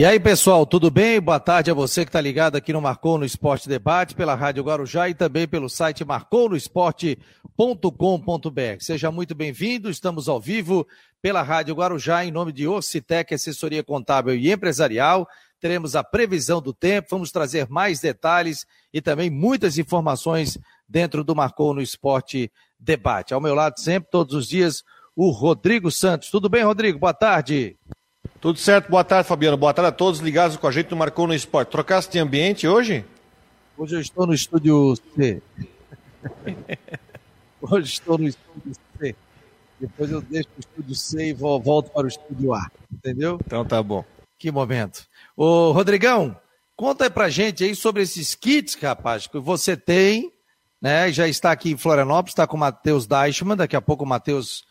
E aí, pessoal, tudo bem? Boa tarde a você que está ligado aqui no Marcou no Esporte Debate, pela Rádio Guarujá e também pelo site marconosport.com.br. Seja muito bem-vindo, estamos ao vivo pela Rádio Guarujá em nome de Orcitec, assessoria contábil e empresarial. Teremos a previsão do tempo, vamos trazer mais detalhes e também muitas informações dentro do Marcou no Esporte Debate. Ao meu lado sempre, todos os dias, o Rodrigo Santos. Tudo bem, Rodrigo? Boa tarde. Tudo certo, boa tarde, Fabiano. Boa tarde a todos ligados com a gente no Marcou no Esporte. Trocasse de ambiente hoje? Hoje eu estou no estúdio C. hoje estou no estúdio C. Depois eu deixo o estúdio C e volto para o estúdio A. Entendeu? Então tá bom. Que momento. Ô, Rodrigão, conta aí pra gente aí sobre esses kits, rapaz, que você tem, né? Já está aqui em Florianópolis, está com o Matheus Deichmann. Daqui a pouco o Matheus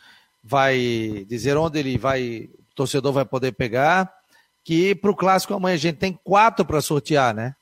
vai dizer onde ele vai torcedor vai poder pegar. Que para o clássico amanhã a gente tem quatro para sortear, né?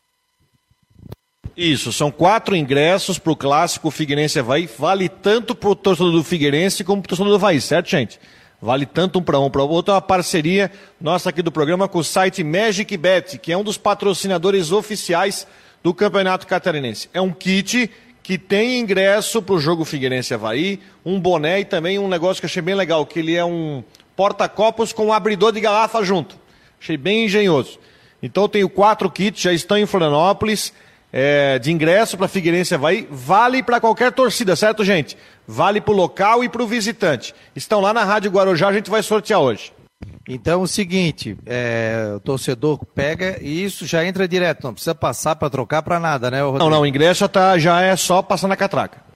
Isso, são quatro ingressos para o clássico Figueirense Havaí. Vale tanto para o torcedor do Figueirense como para o torcedor do Havaí, certo, gente? Vale tanto um para um para o outro. É uma parceria nossa aqui do programa com o site Magic Bet, que é um dos patrocinadores oficiais do Campeonato Catarinense. É um kit que tem ingresso para o jogo Figueirense Havaí, um boné e também um negócio que eu achei bem legal, que ele é um porta-copos com um abridor de garrafa junto. Achei bem engenhoso. Então eu tenho quatro kits, já estão em Florianópolis, é, de ingresso para Figueirense Havaí. Vale para qualquer torcida, certo, gente? Vale para o local e para o visitante. Estão lá na Rádio Guarujá, a gente vai sortear hoje. Então é o seguinte, é, o torcedor pega e isso já entra direto, não precisa passar para trocar para nada, né? Rodrigo? Não, não, o ingresso já, tá, já é só passar na catraca.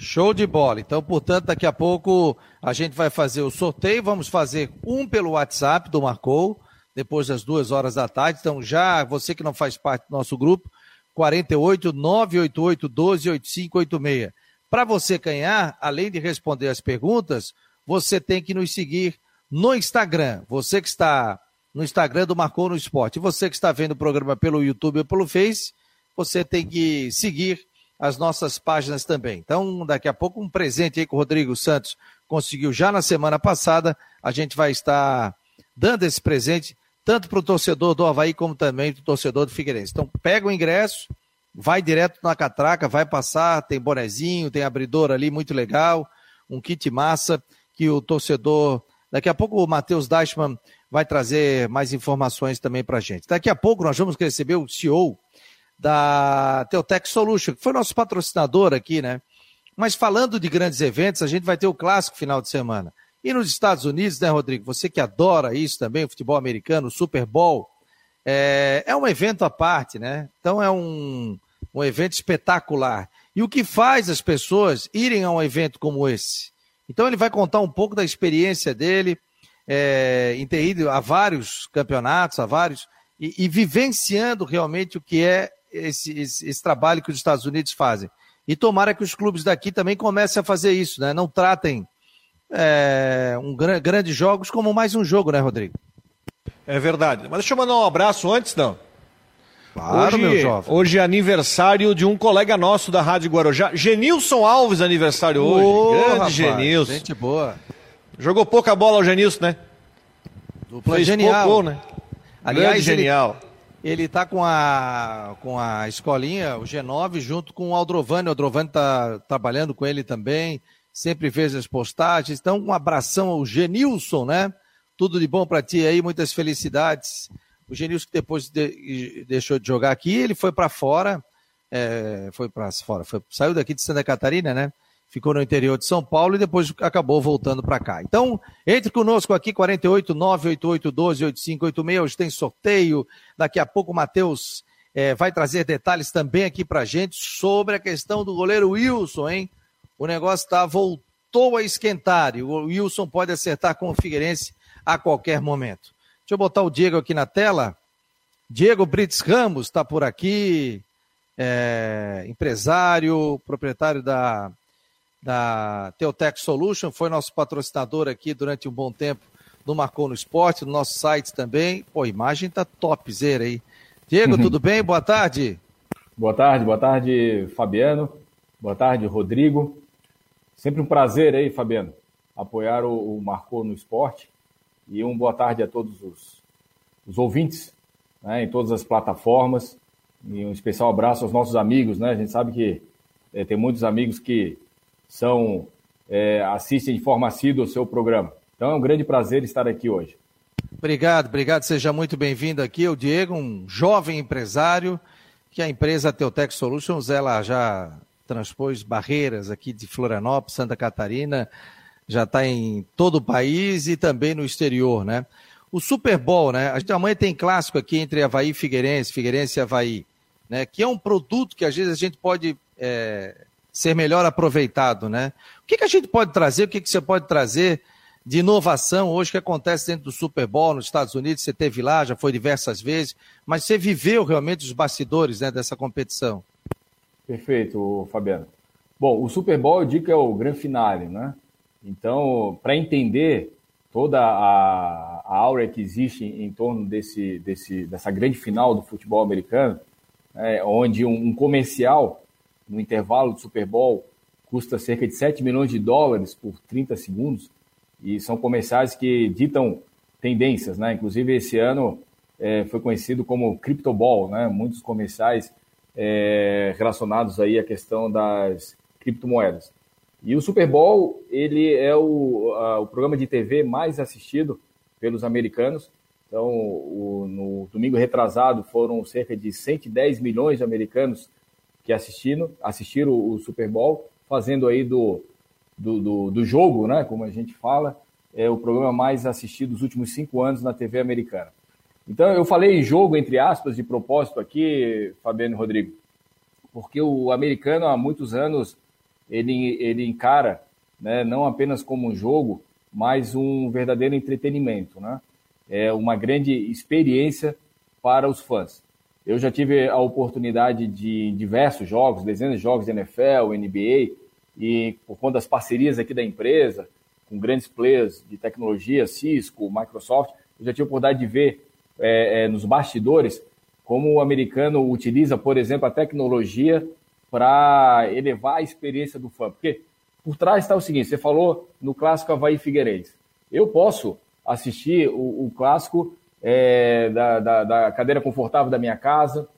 Show de bola. Então, portanto, daqui a pouco a gente vai fazer o sorteio. Vamos fazer um pelo WhatsApp do Marcou, depois das duas horas da tarde. Então, já você que não faz parte do nosso grupo, 48 988 12 8586. Para você ganhar, além de responder as perguntas, você tem que nos seguir no Instagram. Você que está no Instagram do Marcou no Esporte. Você que está vendo o programa pelo YouTube ou pelo Face, você tem que seguir as nossas páginas também. Então, daqui a pouco, um presente aí que o Rodrigo Santos conseguiu já na semana passada. A gente vai estar dando esse presente tanto para o torcedor do Havaí como também para o torcedor do Figueirense. Então, pega o ingresso, vai direto na catraca, vai passar, tem bonezinho, tem abridor ali, muito legal, um kit massa que o torcedor. Daqui a pouco o Matheus Dashman vai trazer mais informações também para a gente. Daqui a pouco nós vamos receber o CEO da Teutec Solution, que foi nosso patrocinador aqui, né? Mas falando de grandes eventos, a gente vai ter o clássico final de semana. E nos Estados Unidos, né, Rodrigo? Você que adora isso também, o futebol americano, o Super Bowl, é, é um evento à parte, né? Então é um, um evento espetacular. E o que faz as pessoas irem a um evento como esse? Então ele vai contar um pouco da experiência dele, é, em ter ido a vários campeonatos, a vários, e, e vivenciando realmente o que é esse, esse, esse, trabalho que os Estados Unidos fazem. E tomara que os clubes daqui também comecem a fazer isso, né? Não tratem é, um grandes jogos como mais um jogo, né, Rodrigo? É verdade. Mas deixa eu mandar um abraço antes, não. Claro, hoje, meu jovem. Hoje é aniversário de um colega nosso da Rádio Guarujá, Genilson Alves, aniversário hoje. Grande rapaz, Genilson. Gente boa. Jogou pouca bola o Genilson, né? Dupla Fez genial. pouco, né? Aliás, Grande genial. Ele está com a, com a escolinha, o G9, junto com o Aldrovani. O Aldrovani está trabalhando com ele também, sempre fez as postagens. Então, um abração ao Genilson, né? Tudo de bom para ti aí, muitas felicidades. O Genilson que depois de, deixou de jogar aqui, ele foi para fora, é, foi para fora, foi, saiu daqui de Santa Catarina, né? Ficou no interior de São Paulo e depois acabou voltando para cá. Então, entre conosco aqui, 48 988 12 8586. Hoje tem sorteio. Daqui a pouco o Matheus é, vai trazer detalhes também aqui para gente sobre a questão do goleiro Wilson, hein? O negócio tá, voltou a esquentar e o Wilson pode acertar com o Figueirense a qualquer momento. Deixa eu botar o Diego aqui na tela. Diego Brits Ramos está por aqui, é, empresário, proprietário da da Teotech Solution, foi nosso patrocinador aqui durante um bom tempo no Marcou no Esporte, no nosso site também. Pô, a imagem tá topzera aí. Diego, uhum. tudo bem? Boa tarde. Boa tarde, boa tarde, Fabiano. Boa tarde, Rodrigo. Sempre um prazer aí, Fabiano, apoiar o, o Marcou no Esporte. E um boa tarde a todos os, os ouvintes né, em todas as plataformas. E um especial abraço aos nossos amigos, né? A gente sabe que é, tem muitos amigos que são é, assistem de forma assídua o seu programa. Então é um grande prazer estar aqui hoje. Obrigado, obrigado. Seja muito bem-vindo aqui. O Diego, um jovem empresário que a empresa Teutec Solutions ela já transpôs barreiras aqui de Florianópolis, Santa Catarina, já está em todo o país e também no exterior, né? O Super Bowl, né? A gente amanhã tem clássico aqui entre Havaí e Figueirense, Figueirense e Havaí, né? Que é um produto que às vezes a gente pode é, ser melhor aproveitado, né? O que, que a gente pode trazer? O que, que você pode trazer de inovação hoje que acontece dentro do Super Bowl nos Estados Unidos? Você teve lá, já foi diversas vezes, mas você viveu realmente os bastidores né, dessa competição. Perfeito, Fabiano. Bom, o Super Bowl eu digo que é o grande finale, né? Então, para entender toda a, a aura que existe em, torno desse, desse, dessa grande final do futebol americano, é, onde um, um, comercial no intervalo do Super Bowl custa cerca de 7 milhões de dólares por 30 segundos, e são comerciais que ditam tendências, né? Inclusive, esse ano é, foi conhecido como Crypto Ball, né? Muitos comerciais é, relacionados aí à questão das criptomoedas. E o Super Bowl, ele é o, a, o programa de TV mais assistido pelos americanos. Então, o, no domingo retrasado foram cerca de 110 milhões de americanos que assistiram, assistiram o Super Bowl, fazendo aí do, do, do, do jogo, né, como a gente fala, é o programa mais assistido dos últimos cinco anos na TV americana. Então, eu falei jogo, entre aspas, de propósito aqui, Fabiano Rodrigo, porque o americano há muitos anos ele, ele encara né, não apenas como um jogo, mas um verdadeiro entretenimento, né? É uma grande experiência para os fãs. Eu já tive a oportunidade de diversos jogos, dezenas de jogos de NFL, NBA, e por conta das parcerias aqui da empresa, com grandes players de tecnologia, Cisco, Microsoft, eu já tive a oportunidade de ver é, é, nos bastidores como o americano utiliza, por exemplo, a tecnologia para elevar a experiência do fã. Porque por trás está o seguinte: você falou no clássico Havaí Figueirense. Eu posso assistir o, o clássico é, da, da, da, cadeira confortável da minha casa,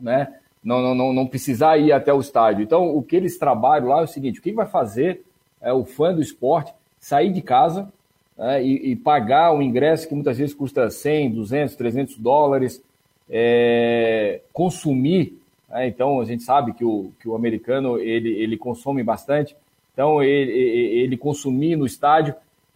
né? Não, não, não, não, precisar ir até o estádio. Então, o que eles trabalham lá é o seguinte: o que vai fazer é, o fã do esporte sair de casa é, e, e, pagar um ingresso que muitas vezes custa 100, 200, 300 dólares, é, consumir né? Então, a gente sabe que o, que o americano ele, ele consome bastante. Então, ele, ele consumir no estádio.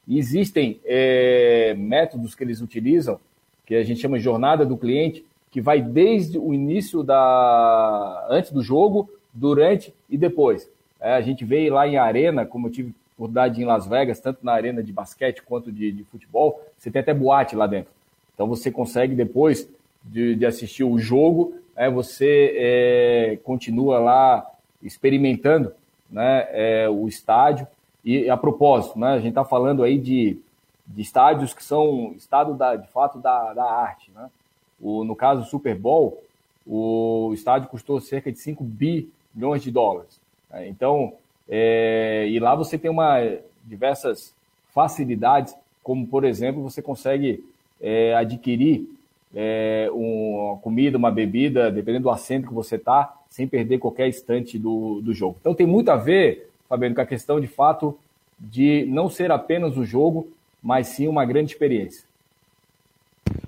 Existem é, métodos que eles utilizam, que a gente chama de jornada do cliente, que vai desde o início da antes do jogo, durante e depois. É, a gente veio lá em arena, como eu tive oportunidade em Las Vegas, tanto na arena de basquete quanto de, de futebol, você tem até boate lá dentro. Então você consegue depois de, de assistir o jogo, é, você é, continua lá experimentando né, é, o estádio. E a propósito, né, a gente está falando aí de, de estádios que são estado da, de fato da, da arte. Né? O, no caso do Super Bowl, o estádio custou cerca de 5 bilhões de dólares. Né? Então, é, e lá você tem uma, diversas facilidades, como por exemplo, você consegue é, adquirir é, uma comida, uma bebida, dependendo do assento que você está, sem perder qualquer instante do, do jogo. Então tem muito a ver, Fabiano, com a questão de fato de não ser apenas o jogo, mas sim uma grande experiência.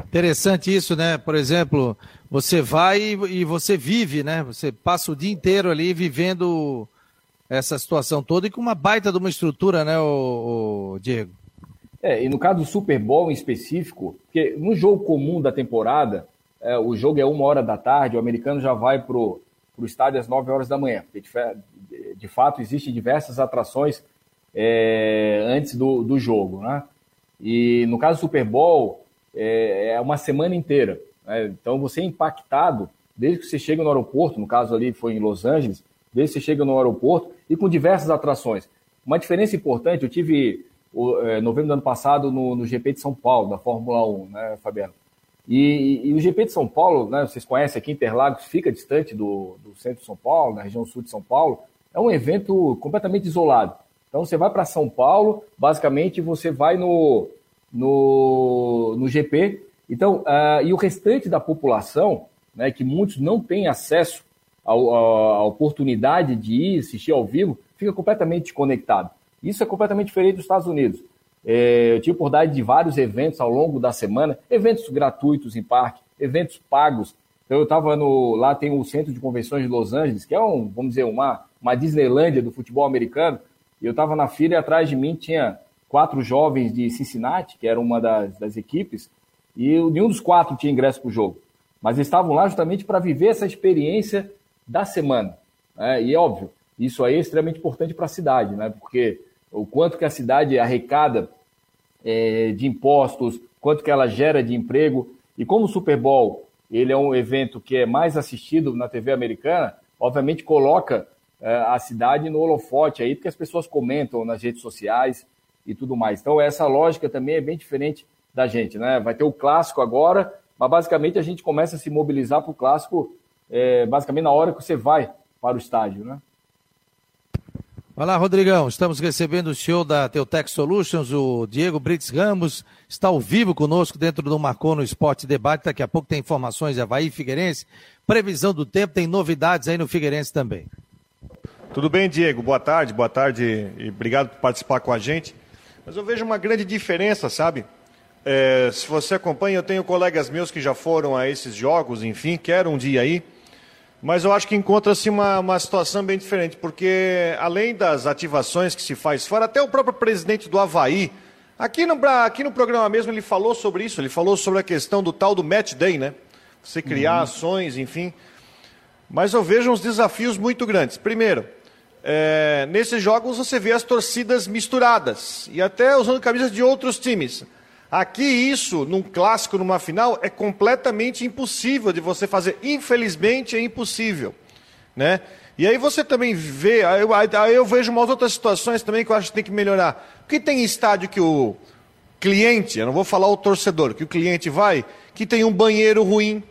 Interessante isso, né? Por exemplo, você vai e você vive, né? Você passa o dia inteiro ali vivendo essa situação toda e com uma baita de uma estrutura, né, o, Diego? É, e no caso do Super Bowl em específico, porque no jogo comum da temporada, é, o jogo é uma hora da tarde, o americano já vai para o estádio às 9 horas da manhã. Porque de, de fato, existem diversas atrações é, antes do, do jogo. Né? E no caso do Super Bowl, é, é uma semana inteira. Né? Então você é impactado desde que você chega no aeroporto, no caso ali foi em Los Angeles, desde que você chega no aeroporto e com diversas atrações. Uma diferença importante, eu tive o, é, novembro do ano passado no, no, GP de São Paulo, da Fórmula 1, né, Fabiano? E, e, o GP de São Paulo, né, vocês conhecem aqui, Interlagos fica distante do, do centro de São Paulo, na região sul de São Paulo, é um evento completamente isolado. Então você vai para São Paulo, basicamente você vai no, no, no GP Então, uh, e o restante da população, né, que muitos não têm acesso à oportunidade de ir assistir ao vivo, fica completamente desconectado. Isso é completamente diferente dos Estados Unidos. É, eu tive oportunidade de vários eventos ao longo da semana, eventos gratuitos em parque, eventos pagos. Então eu estava no. Lá tem o Centro de Convenções de Los Angeles, que é um, vamos dizer, uma, uma Disneylândia do futebol americano. Eu estava na fila e atrás de mim tinha quatro jovens de Cincinnati, que era uma das, das equipes, e nenhum dos quatro tinha ingresso para o jogo. Mas eles estavam lá justamente para viver essa experiência da semana. Né? E é óbvio, isso aí é extremamente importante para a cidade, né? porque o quanto que a cidade arrecada é, de impostos, quanto que ela gera de emprego. E como o Super Bowl ele é um evento que é mais assistido na TV americana, obviamente coloca a cidade no holofote aí, porque as pessoas comentam nas redes sociais e tudo mais. Então essa lógica também é bem diferente da gente, né? Vai ter o clássico agora, mas basicamente a gente começa a se mobilizar para o clássico é, basicamente na hora que você vai para o estádio, né? Olá, Rodrigão. Estamos recebendo o senhor da Teutec Solutions, o Diego Brits Ramos, está ao vivo conosco dentro do Marcou no Esporte Debate. Daqui a pouco tem informações de Havaí Figueirense. Previsão do tempo, tem novidades aí no Figueirense também. Tudo bem, Diego? Boa tarde, boa tarde e obrigado por participar com a gente. Mas eu vejo uma grande diferença, sabe? É, se você acompanha, eu tenho colegas meus que já foram a esses jogos, enfim, quero um dia aí. Mas eu acho que encontra-se uma, uma situação bem diferente, porque além das ativações que se faz fora, até o próprio presidente do Havaí, aqui no, aqui no programa mesmo ele falou sobre isso, ele falou sobre a questão do tal do match day, né? Você criar uhum. ações, enfim. Mas eu vejo uns desafios muito grandes. Primeiro, é, nesses jogos você vê as torcidas misturadas e até usando camisas de outros times. Aqui isso, num clássico, numa final, é completamente impossível de você fazer. Infelizmente é impossível, né? E aí você também vê, aí eu, aí eu vejo umas outras situações também que eu acho que tem que melhorar. Porque tem estádio que o cliente, eu não vou falar o torcedor, que o cliente vai, que tem um banheiro ruim,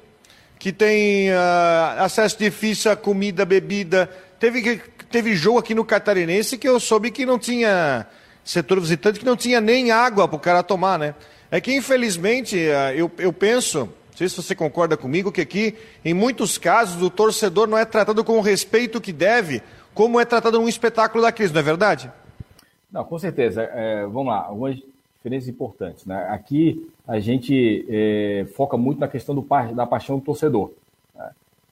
que tem uh, acesso difícil a comida, bebida. Teve, teve jogo aqui no Catarinense que eu soube que não tinha setor visitante, que não tinha nem água para o cara tomar, né? É que, infelizmente, eh, eu, eu penso, não sei se você concorda comigo, que aqui, em muitos casos, o torcedor não é tratado com o respeito que deve, como é tratado num espetáculo da crise, não é verdade? Não, com certeza. É, vamos lá, algumas diferenças importantes. Né? Aqui a gente é, foca muito na questão do, da paixão do torcedor.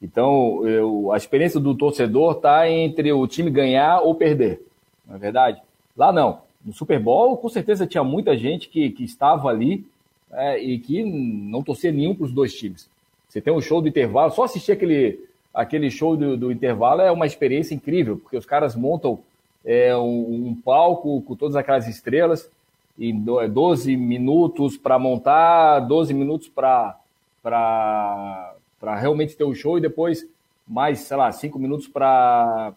Então, eu, a experiência do torcedor está entre o time ganhar ou perder, não é verdade? Lá não no Super Bowl, com certeza tinha muita gente que, que estava ali é, e que não torcia nenhum para os dois times. Você tem um show do intervalo, só assistir aquele, aquele show do, do intervalo é uma experiência incrível, porque os caras montam é, um, um, palco com todas aquelas estrelas, e 12 é, minutos para montar, 12 minutos para realmente ter o show e depois mais, sei lá, 5 minutos para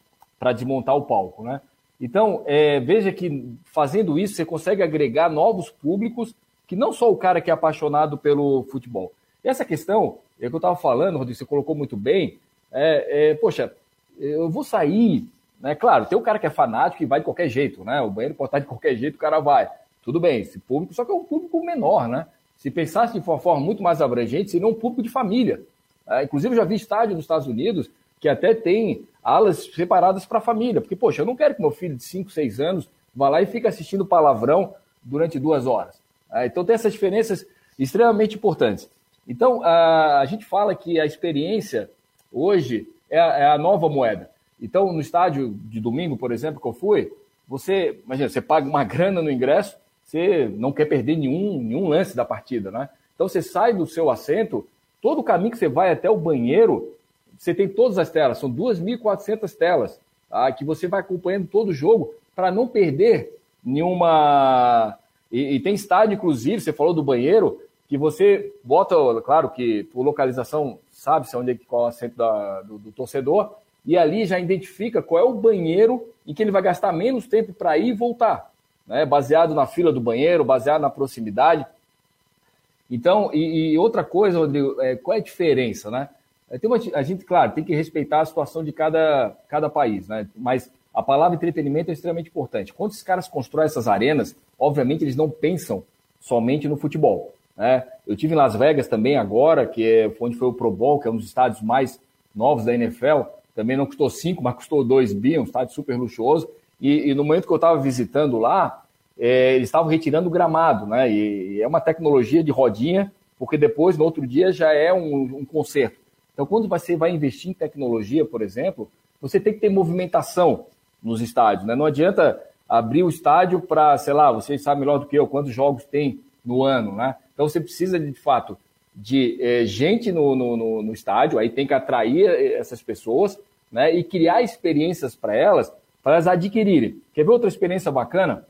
desmontar o palco, né? Então, é, veja que fazendo isso você consegue agregar novos públicos, que não só o cara que é apaixonado pelo futebol. E essa questão, é que eu estava falando, Rodrigo, você colocou muito bem, é, é, poxa, eu vou sair, né? Claro, tem o cara que é fanático e vai de qualquer jeito, né? O banheiro pode estar de qualquer jeito, o cara vai. Tudo bem, esse público, só que é um público menor, né? Se pensasse de uma forma muito mais abrangente, seria um público de família. É, inclusive, já vi estádio nos Estados Unidos que até tem alas separadas para a família. Porque, poxa, eu não quero que meu filho de 5, 6 anos vá lá e fique assistindo palavrão durante duas horas. Ah, então, tem essas diferenças extremamente importantes. Então, a, gente fala que a experiência hoje é a, é a nova moeda. Então, no estádio de domingo, por exemplo, que eu fui, você, imagina, você paga uma grana no ingresso, você não quer perder nenhum, nenhum lance da partida, né? Então, você sai do seu assento, todo o caminho que você vai até o banheiro, você tem todas as telas, são 2.400 telas, tá? que você vai acompanhando todo o jogo para não perder nenhuma. E, e, tem estádio, inclusive, você falou do banheiro, que você bota, claro que por localização sabe-se onde é qual é o assento da, do, do torcedor, e ali já identifica qual é o banheiro em que ele vai gastar menos tempo para ir e voltar, né? baseado na fila do banheiro, baseado na proximidade. Então, e, e outra coisa, Rodrigo, é, qual é a diferença, né? É, tem uma, a gente, claro, tem que respeitar a situação de cada, cada país, né? Mas a palavra entretenimento é extremamente importante. Quando esses caras constroem essas arenas, obviamente eles não pensam somente no futebol. Né? Eu tive em Las Vegas também agora, que é onde foi o Pro Bowl, que é um dos estádios mais novos da NFL. Também não custou 5, mas custou 2 bi, um estádio super luxuoso. E, e no momento que eu estava visitando lá, é, eles estavam retirando o gramado, né? E, é uma tecnologia de rodinha, porque depois, no outro dia, já é um, um conserto. Então, quando você vai investir em tecnologia, por exemplo, você tem que ter movimentação nos estádios. Né? Não adianta abrir o estádio para, sei lá, vocês sabem melhor do que eu, quantos jogos tem no ano, né? Então você precisa, de fato, de é, gente no, no, no, estádio, aí tem que atrair eh, essas pessoas, né? E criar experiências para elas, para elas adquirirem. Quer ver outra experiência bacana?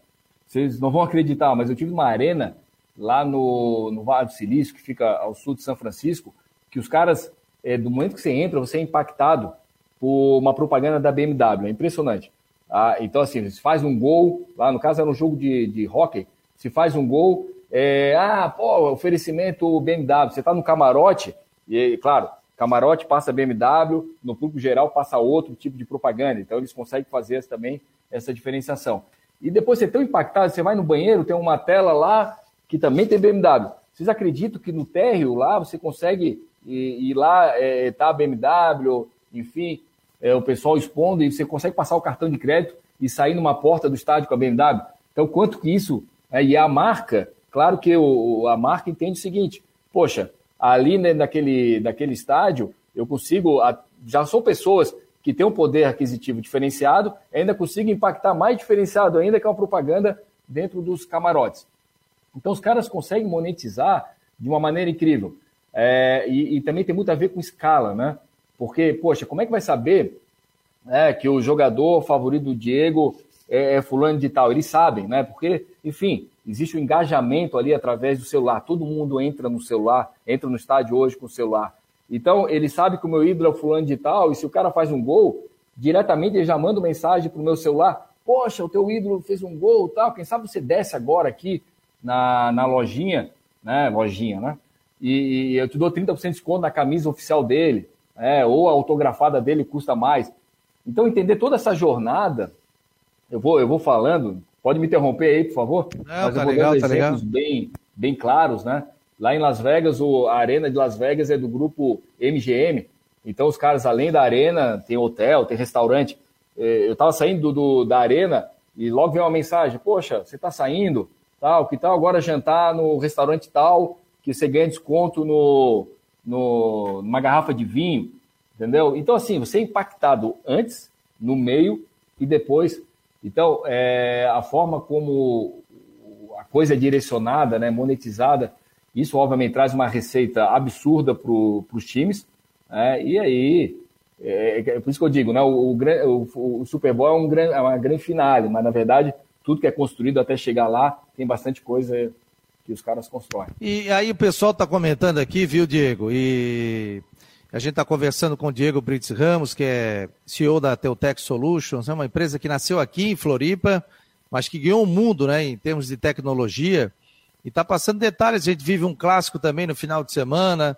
Vocês não vão acreditar, mas eu tive uma arena lá no, no Vale do Silício, que fica ao sul de São Francisco, que os caras, é, do momento que você entra, você é impactado por uma propaganda da BMW. É impressionante. Ah, então, assim, se faz um gol, lá no caso era um jogo de, de hockey, se faz um gol, é, ah, pô, oferecimento BMW, você está no camarote, e claro, camarote passa BMW, no público geral passa outro tipo de propaganda, então eles conseguem fazer também essa diferenciação. E depois você é tão impactado, você vai no banheiro, tem uma tela lá que também tem BMW. Vocês acreditam que no térreo lá você consegue ir, ir lá, é, tá a BMW, enfim, é, o pessoal expondo e você consegue passar o cartão de crédito e sair numa porta do estádio com a BMW? Então, quanto que isso, é, e a marca Claro que o, a marca entende o seguinte: poxa, ali né, naquele, naquele estádio, eu consigo. Já são pessoas que têm um poder aquisitivo diferenciado, ainda consigo impactar mais diferenciado ainda que uma propaganda dentro dos camarotes. Então, os caras conseguem monetizar de uma maneira incrível. É, e, e, também tem muito a ver com escala, né? Porque, poxa, como é que vai saber é, que o jogador favorito do Diego é, é fulano de tal? Eles sabem, né? Porque, enfim, existe o um engajamento ali através do celular. Todo mundo entra no celular, entra no estádio hoje com o celular. Então, ele sabe que o meu ídolo é o fulano de tal, e se o cara faz um gol, diretamente ele já manda uma mensagem para o meu celular: Poxa, o teu ídolo fez um gol tal, quem sabe você desce agora aqui na, na lojinha, né? Lojinha, né? E, e eu te dou 30% de desconto na camisa oficial dele, né? ou a autografada dele custa mais. Então, entender toda essa jornada, eu vou, eu vou falando, Pode me interromper aí, por favor? Não, Mas tá eu vou legal, dando tá exemplos bem, bem claros, né? Lá em Las Vegas, o, a Arena de Las Vegas é do grupo MGM. Então, os caras, além da arena, tem hotel, tem restaurante. É, eu estava saindo do, da arena e logo veio uma mensagem: Poxa, você está saindo, tal, que tal agora jantar no restaurante tal, que você ganha desconto no, no, numa garrafa de vinho, entendeu? Então, assim, você é impactado antes, no meio e depois então, é, a forma como a coisa é direcionada, né, monetizada, isso obviamente traz uma receita absurda para os times. Né, e aí, é, é, por isso que eu digo, né, o, o, o Super Bowl é, um gran, é uma grande finale, mas na verdade, tudo que é construído até chegar lá, tem bastante coisa que os caras constroem. E aí o pessoal está comentando aqui, viu, Diego? E a gente está conversando com o Diego Brits Ramos, que é CEO da Teutec Solutions, é uma empresa que nasceu aqui em Floripa, mas que ganhou o mundo né, em termos de tecnologia. E está passando detalhes, a gente vive um clássico também no final de semana.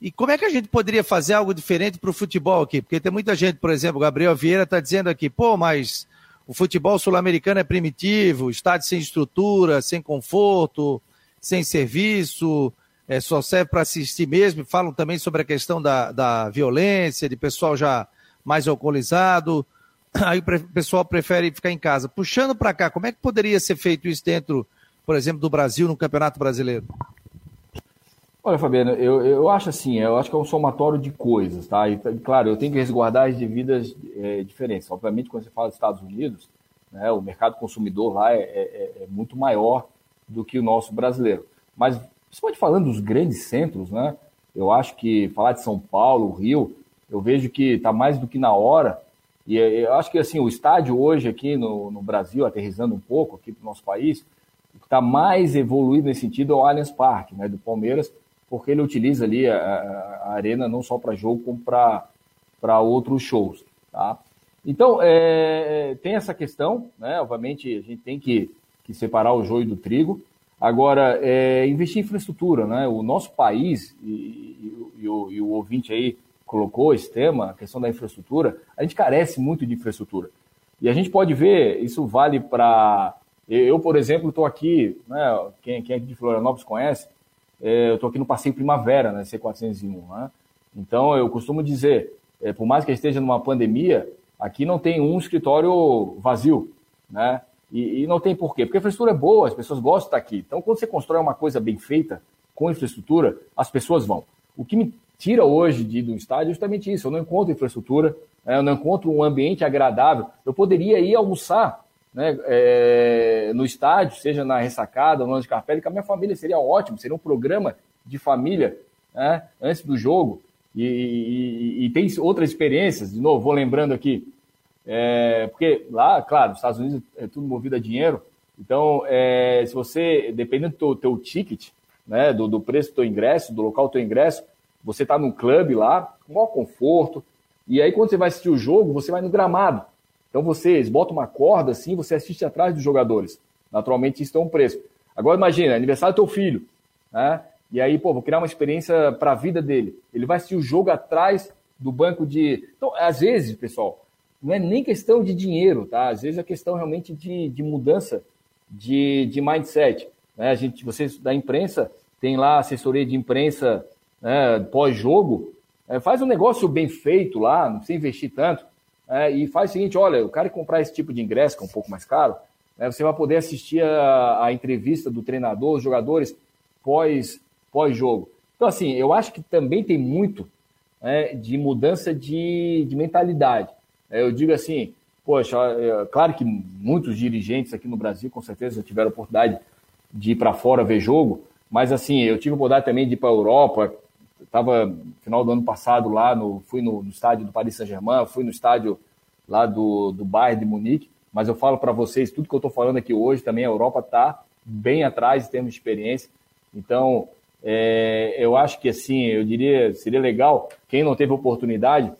E como é que a gente poderia fazer algo diferente para o futebol aqui? Porque tem muita gente, por exemplo, Gabriel Vieira está dizendo aqui, pô, mas o futebol sul-americano é primitivo, estádio sem estrutura, sem conforto, sem serviço, é, só serve para assistir mesmo. Falam também sobre a questão da, da violência, de pessoal já mais alcoolizado. Aí o pessoal prefere ficar em casa. Puxando para cá, como é que poderia ser feito isso dentro, por exemplo, do Brasil no Campeonato Brasileiro? Olha, Fabiano, eu, eu acho assim, eu acho que é um somatório de coisas, tá? E, claro, eu tenho que resguardar as devidas é, diferenças. Obviamente, quando você fala dos Estados Unidos, né, o mercado consumidor lá é, é, é muito maior do que o nosso brasileiro. Mas principalmente falando dos grandes centros, né? Eu acho que falar de São Paulo, Rio, eu vejo que está mais do que na hora. E eu acho que assim o estádio hoje aqui no, no Brasil, aterrizando um pouco aqui para o nosso país, está mais evoluído nesse sentido é o Allianz Parque, né, do Palmeiras, porque ele utiliza ali a, a arena não só para jogo, como para outros shows. Tá? Então, é, tem essa questão, né? Obviamente, a gente tem que, que separar o joio do trigo. Agora, é, investir em infraestrutura, né? O nosso país, e, e, e, o, e, o, ouvinte aí colocou esse tema, a questão da infraestrutura, a gente carece muito de infraestrutura. E a gente pode ver, isso vale para. Eu, por exemplo, estou aqui, né? Quem, quem aqui de Florianópolis conhece, é, eu estou aqui no Passeio Primavera, né, C401. Né? Então, eu costumo dizer, é, por mais que esteja numa pandemia, aqui não tem um escritório vazio, né? E, e, não tem porquê, porque a infraestrutura é boa, as pessoas gostam de estar aqui. Então, quando você constrói uma coisa bem feita, com infraestrutura, as pessoas vão. O que me tira hoje de ir do estádio é justamente isso. Eu não encontro infraestrutura, né? eu não encontro um ambiente agradável. Eu poderia ir almoçar né, é, no estádio, seja na ressacada ou no de carpete, com a minha família seria ótimo, seria um programa de família né, antes do jogo. E, e, e, tem outras experiências, de novo, vou lembrando aqui, é, porque lá, claro, nos Estados Unidos é tudo movido a dinheiro, então, é, se você, dependendo do teu ticket, né, do, do, preço do teu ingresso, do local do teu ingresso, você está num clube lá, com maior conforto, e aí quando você vai assistir o jogo, você vai no gramado. Então vocês botam uma corda assim, você assiste atrás dos jogadores. Naturalmente isso tem um preço. Agora imagina, aniversário do teu filho, né? E aí, pô, vou criar uma experiência para a vida dele. Ele vai assistir o jogo atrás do banco de. Então, às vezes, pessoal, não é nem questão de dinheiro, tá? Às vezes é questão realmente de, de mudança de, de mindset. Né? A gente, vocês da imprensa tem lá assessoria de imprensa né, pós-jogo. É, faz um negócio bem feito lá, não precisa investir tanto é, e faz o seguinte: olha, o cara que comprar esse tipo de ingresso, que é um pouco mais caro, né, você vai poder assistir a, a entrevista do treinador, os jogadores pós, pós-jogo. Então, assim, eu acho que também tem muito né, de mudança de, de mentalidade. É, eu digo assim, poxa, é, claro que muitos dirigentes aqui no Brasil, com certeza, já tiveram oportunidade de ir para fora ver jogo, mas assim, eu tive oportunidade também de ir para a Europa, estava no final do ano passado lá, no, fui no, no estádio do Paris Saint-Germain, fui no estádio lá do, do Bayern de Munique, mas eu falo para vocês, tudo que eu estou falando aqui hoje, também a Europa está bem atrás em termos de experiência. Então, é, eu acho que assim, eu diria, seria legal, quem não teve oportunidade,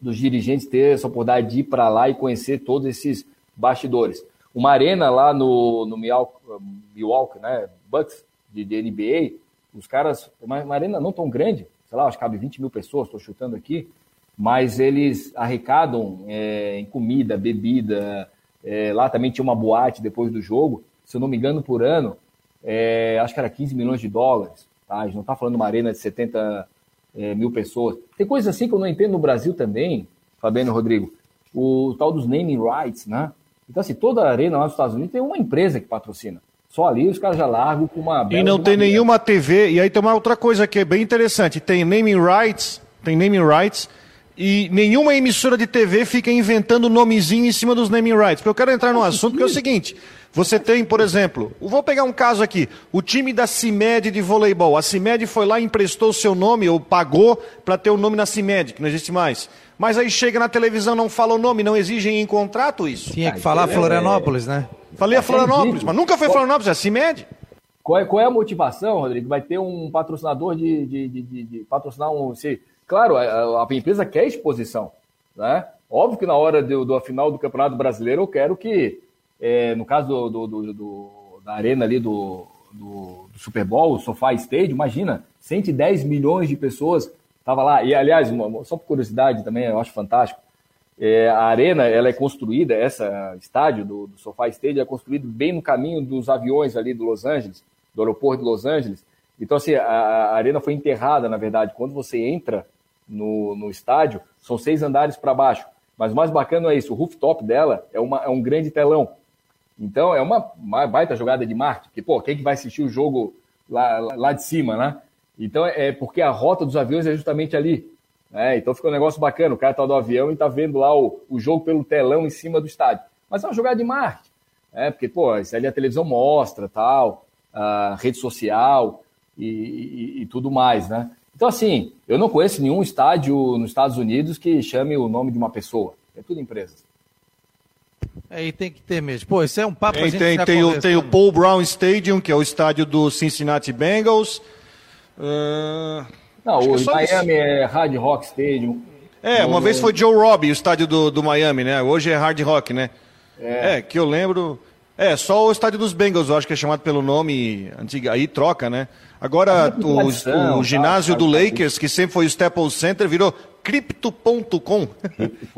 dos dirigentes ter essa oportunidade de ir para lá e conhecer todos esses bastidores. Uma arena lá no, no Milwaukee, né, Bucks, de, de NBA, os caras, uma, uma arena não tão grande, sei lá, acho que cabe 20 mil pessoas, estou chutando aqui, mas eles arrecadam é, em comida, bebida. É, lá também tinha uma boate depois do jogo, se eu não me engano, por ano, é, acho que era 15 milhões de dólares. Tá? A gente não está falando de uma arena de 70 é, mil pessoas. Tem coisas assim que eu não entendo no Brasil também, Fabiano Rodrigo. O tal dos naming rights, né? Então, assim, toda arena lá nos Estados Unidos tem uma empresa que patrocina. Só ali os caras já largam com uma. E não tem nenhuma TV. E aí tem uma outra coisa que é bem interessante: tem naming rights, tem naming rights, e nenhuma emissora de TV fica inventando nomezinho em cima dos naming rights. Porque eu quero entrar num assunto que é o seguinte: você tem, por exemplo, vou pegar um caso aqui, o time da CIMED de voleibol. A CIMED foi lá e emprestou o seu nome, ou pagou para ter o nome na CIMED, que não existe mais. Mas aí chega na televisão, não fala o nome, não exigem em contrato isso. Tinha que falar Florianópolis, né? Falei a Florianópolis, mas nunca foi Florianópolis, é a CIMED. Qual é, qual é a motivação, Rodrigo? Vai ter um patrocinador de, de, de, de, de patrocinar um. Se, claro, a, a, empresa quer exposição. Né? Óbvio que na hora do, do final do Campeonato Brasileiro eu quero que, é, no caso do, do, do, da arena ali do, do, Super Bowl, o Sofá Stadium, imagina, 110 milhões de pessoas estava lá. E, aliás, uma, só por curiosidade também, eu acho fantástico. É, a arena ela é construída, essa estádio do, do SoFi Stadium é construído bem no caminho dos aviões ali do Los Angeles, do aeroporto de Los Angeles. Então, assim, a, a arena foi enterrada, na verdade. Quando você entra no, no estádio, são seis andares para baixo. Mas o mais bacana é isso, o rooftop dela é, uma, é um grande telão. Então, é uma, uma baita jogada de marketing. Porque, pô, quem que vai assistir o jogo lá, lá de cima, né? Então, é porque a rota dos aviões é justamente ali. É, então fica um negócio bacana, o cara tá do avião e tá vendo lá o, o jogo pelo telão em cima do estádio. Mas é uma jogada de marketing, é, porque, pô, isso ali a televisão mostra, tal, a rede social e, e, e, tudo mais, né? Então, assim, eu não conheço nenhum estádio nos Estados Unidos que chame o nome de uma pessoa. É tudo empresas. É, e tem que ter mesmo. Pô, isso é um papo tem, tem, tem, o, tem o Paul Brown Stadium, que é o estádio do Cincinnati Bengals. Uh... Não, Acho o Miami isso. é Hard Rock Stadium. É, uma vez foi Joe Robbie, o estádio do, do Miami, né? Hoje é Hard Rock, né? É. é. que eu lembro. É, só o estádio dos Bengals, eu acho que é chamado pelo nome antigo, aí troca, né? Agora, o, o, o, ginásio tá, do Lakers, que sempre foi o Staples Center, virou Crypto.com.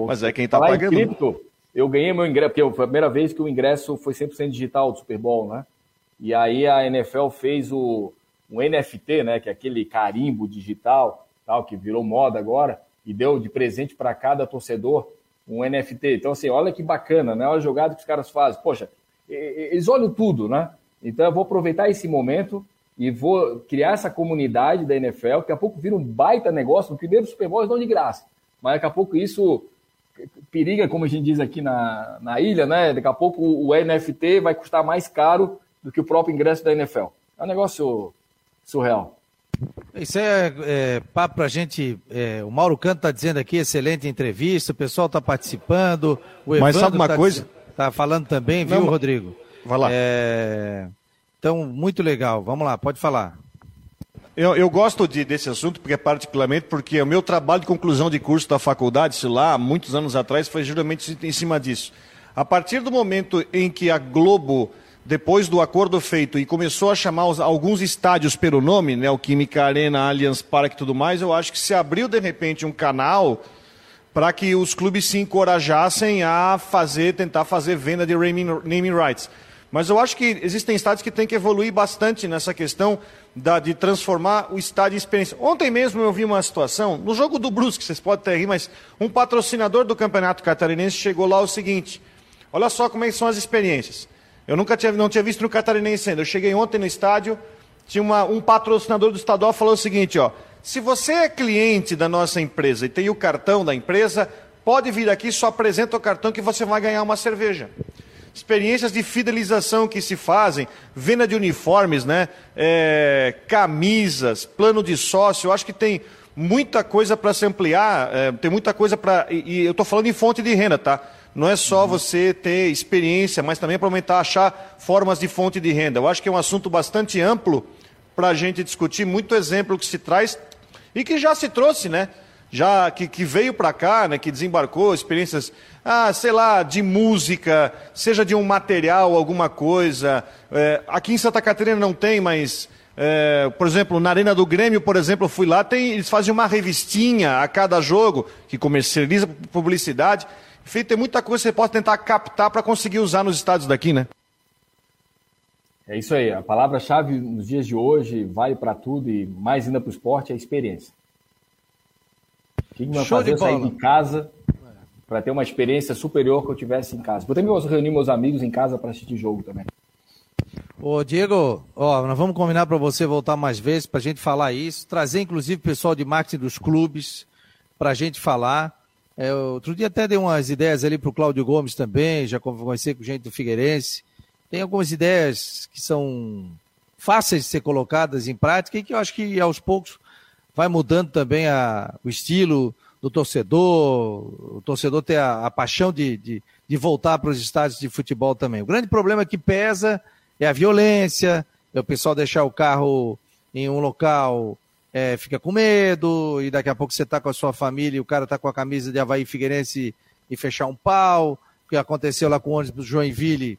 Mas é quem tá Falar pagando. Cripto, eu ganhei meu ingresso, porque foi a primeira vez que o ingresso foi 100% digital do Super Bowl, né? E aí a NFL fez o, um NFT, né, que é aquele carimbo digital, tal, que virou moda agora, e deu de presente para cada torcedor um NFT. Então, assim, olha que bacana, né? Olha a jogada que os caras fazem. Poxa, eles olham tudo, né? Então, eu vou aproveitar esse momento e vou criar essa comunidade da NFL. Daqui a pouco vira um baita negócio. No primeiro Super Bowl não de graça, mas daqui a pouco isso periga, como a gente diz aqui na, na ilha, né? Daqui a pouco o, o NFT vai custar mais caro do que o próprio ingresso da NFL. É um negócio surreal. Isso é, é papo para a gente. É, o Mauro Canto está dizendo aqui, excelente entrevista, o pessoal está participando. O Mas sabe uma tá, coisa? Está falando também, viu, Não, Rodrigo? Vai lá. É, então, muito legal. Vamos lá, pode falar. Eu, eu gosto de, desse assunto, porque particularmente porque o meu trabalho de conclusão de curso da faculdade, sei lá, muitos anos atrás, foi justamente em cima disso. A partir do momento em que a Globo depois do acordo feito e começou a chamar os, alguns estádios pelo nome, né, o Química Arena, Allianz Parque e tudo mais, eu acho que se abriu de repente um canal para que os clubes se encorajassem a fazer, tentar fazer venda de naming rights. Mas eu acho que existem estádios que têm que evoluir bastante nessa questão da, de transformar o estádio em experiência. Ontem mesmo eu vi uma situação, no jogo do Brusque, vocês podem até rir, mas um patrocinador do Campeonato Catarinense chegou lá o seguinte, olha só como é são as experiências. Eu nunca tinha, não tinha visto no Catarinense ainda. Eu cheguei ontem no estádio, tinha uma, um patrocinador do estadual falou o seguinte, ó. Se você é cliente da nossa empresa e tem o cartão da empresa, pode vir aqui, só apresenta o cartão que você vai ganhar uma cerveja. Experiências de fidelização que se fazem, venda de uniformes, né? É, camisas, plano de sócio, eu acho que tem muita coisa para se ampliar, é, tem muita coisa para. E, e eu estou falando em fonte de renda, tá? não é só você ter experiência, mas também para aumentar, achar formas de fonte de renda. Eu acho que é um assunto bastante amplo para a gente discutir, muito exemplo que se traz e que já se trouxe, né? Já que, que veio para cá, né? Que desembarcou, experiências, ah, sei lá, de música, seja de um material, alguma coisa. É, aqui em Santa Catarina não tem, mas é, por exemplo, na Arena do Grêmio, por exemplo, eu fui lá, tem, eles fazem uma revistinha a cada jogo que comercializa publicidade. Enfim, tem muita coisa que você pode tentar captar para conseguir usar nos estados daqui, né? É isso aí. A palavra-chave nos dias de hoje vale para tudo e mais ainda para o esporte é a experiência. O que vai fazer eu sair de casa para ter uma experiência superior que eu tivesse em casa? Vou também reunir meus amigos em casa para assistir jogo também. Ô, Diego, ó, nós vamos combinar para você voltar mais vezes para a gente falar isso, trazer inclusive o pessoal de marketing dos clubes para a gente falar. É, outro dia até dei umas ideias ali para o Cláudio Gomes também, já conversei com gente do Figueirense. Tem algumas ideias que são fáceis de ser colocadas em prática e que eu acho que aos poucos vai mudando também a, o estilo do torcedor, o torcedor ter a, a paixão de, de, de voltar para os estádios de futebol também. O grande problema que pesa é a violência, é o pessoal deixar o carro em um local é, fica com medo, e daqui a pouco você está com a sua família e o cara está com a camisa de Havaí Figueirense e fechar um pau, o que aconteceu lá com o ônibus do Joinville,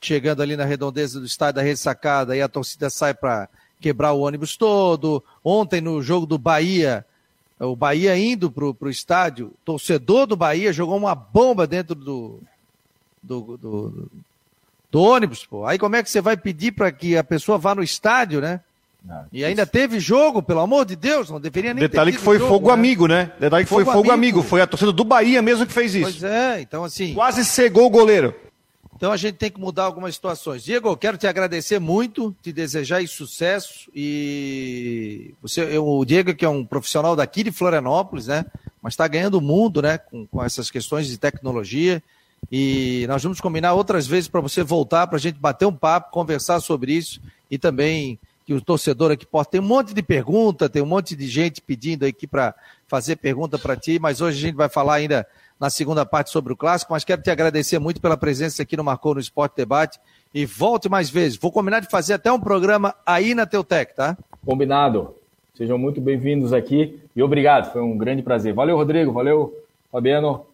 chegando ali na redondeza do estádio da ressacada, e a torcida sai para quebrar o ônibus todo. Ontem, no jogo do Bahia, o Bahia indo para o estádio, torcedor do Bahia jogou uma bomba dentro do, do, do, do ônibus, pô. Aí como é que você vai pedir para que a pessoa vá no estádio, né? Ah, e ainda teve jogo, pelo amor de Deus, não deveria nem Detalhe que foi jogo, fogo né? amigo, né? Detalhe que fogo foi fogo amigo. amigo. Foi a torcida do Bahia mesmo que fez isso. Pois é, então assim. Quase cegou o goleiro. Então a gente tem que mudar algumas situações. Diego, quero te agradecer muito, te desejar sucesso e você, eu, o Diego que é um profissional daqui de Florianópolis, né? Mas está ganhando o mundo, né? Com, com essas questões de tecnologia e nós vamos combinar outras vezes para você voltar para a gente bater um papo, conversar sobre isso e também que o torcedor aqui pode. Tem um monte de pergunta, tem um monte de gente pedindo aqui para fazer pergunta para ti, mas hoje a gente vai falar ainda na segunda parte sobre o clássico, mas quero te agradecer muito pela presença aqui no Marcou no Esporte Debate e volte mais vezes. Vou combinar de fazer até um programa aí na Teutec, tá? Combinado. Sejam muito bem-vindos aqui e obrigado, foi um grande prazer. Valeu, Rodrigo, valeu, Fabiano.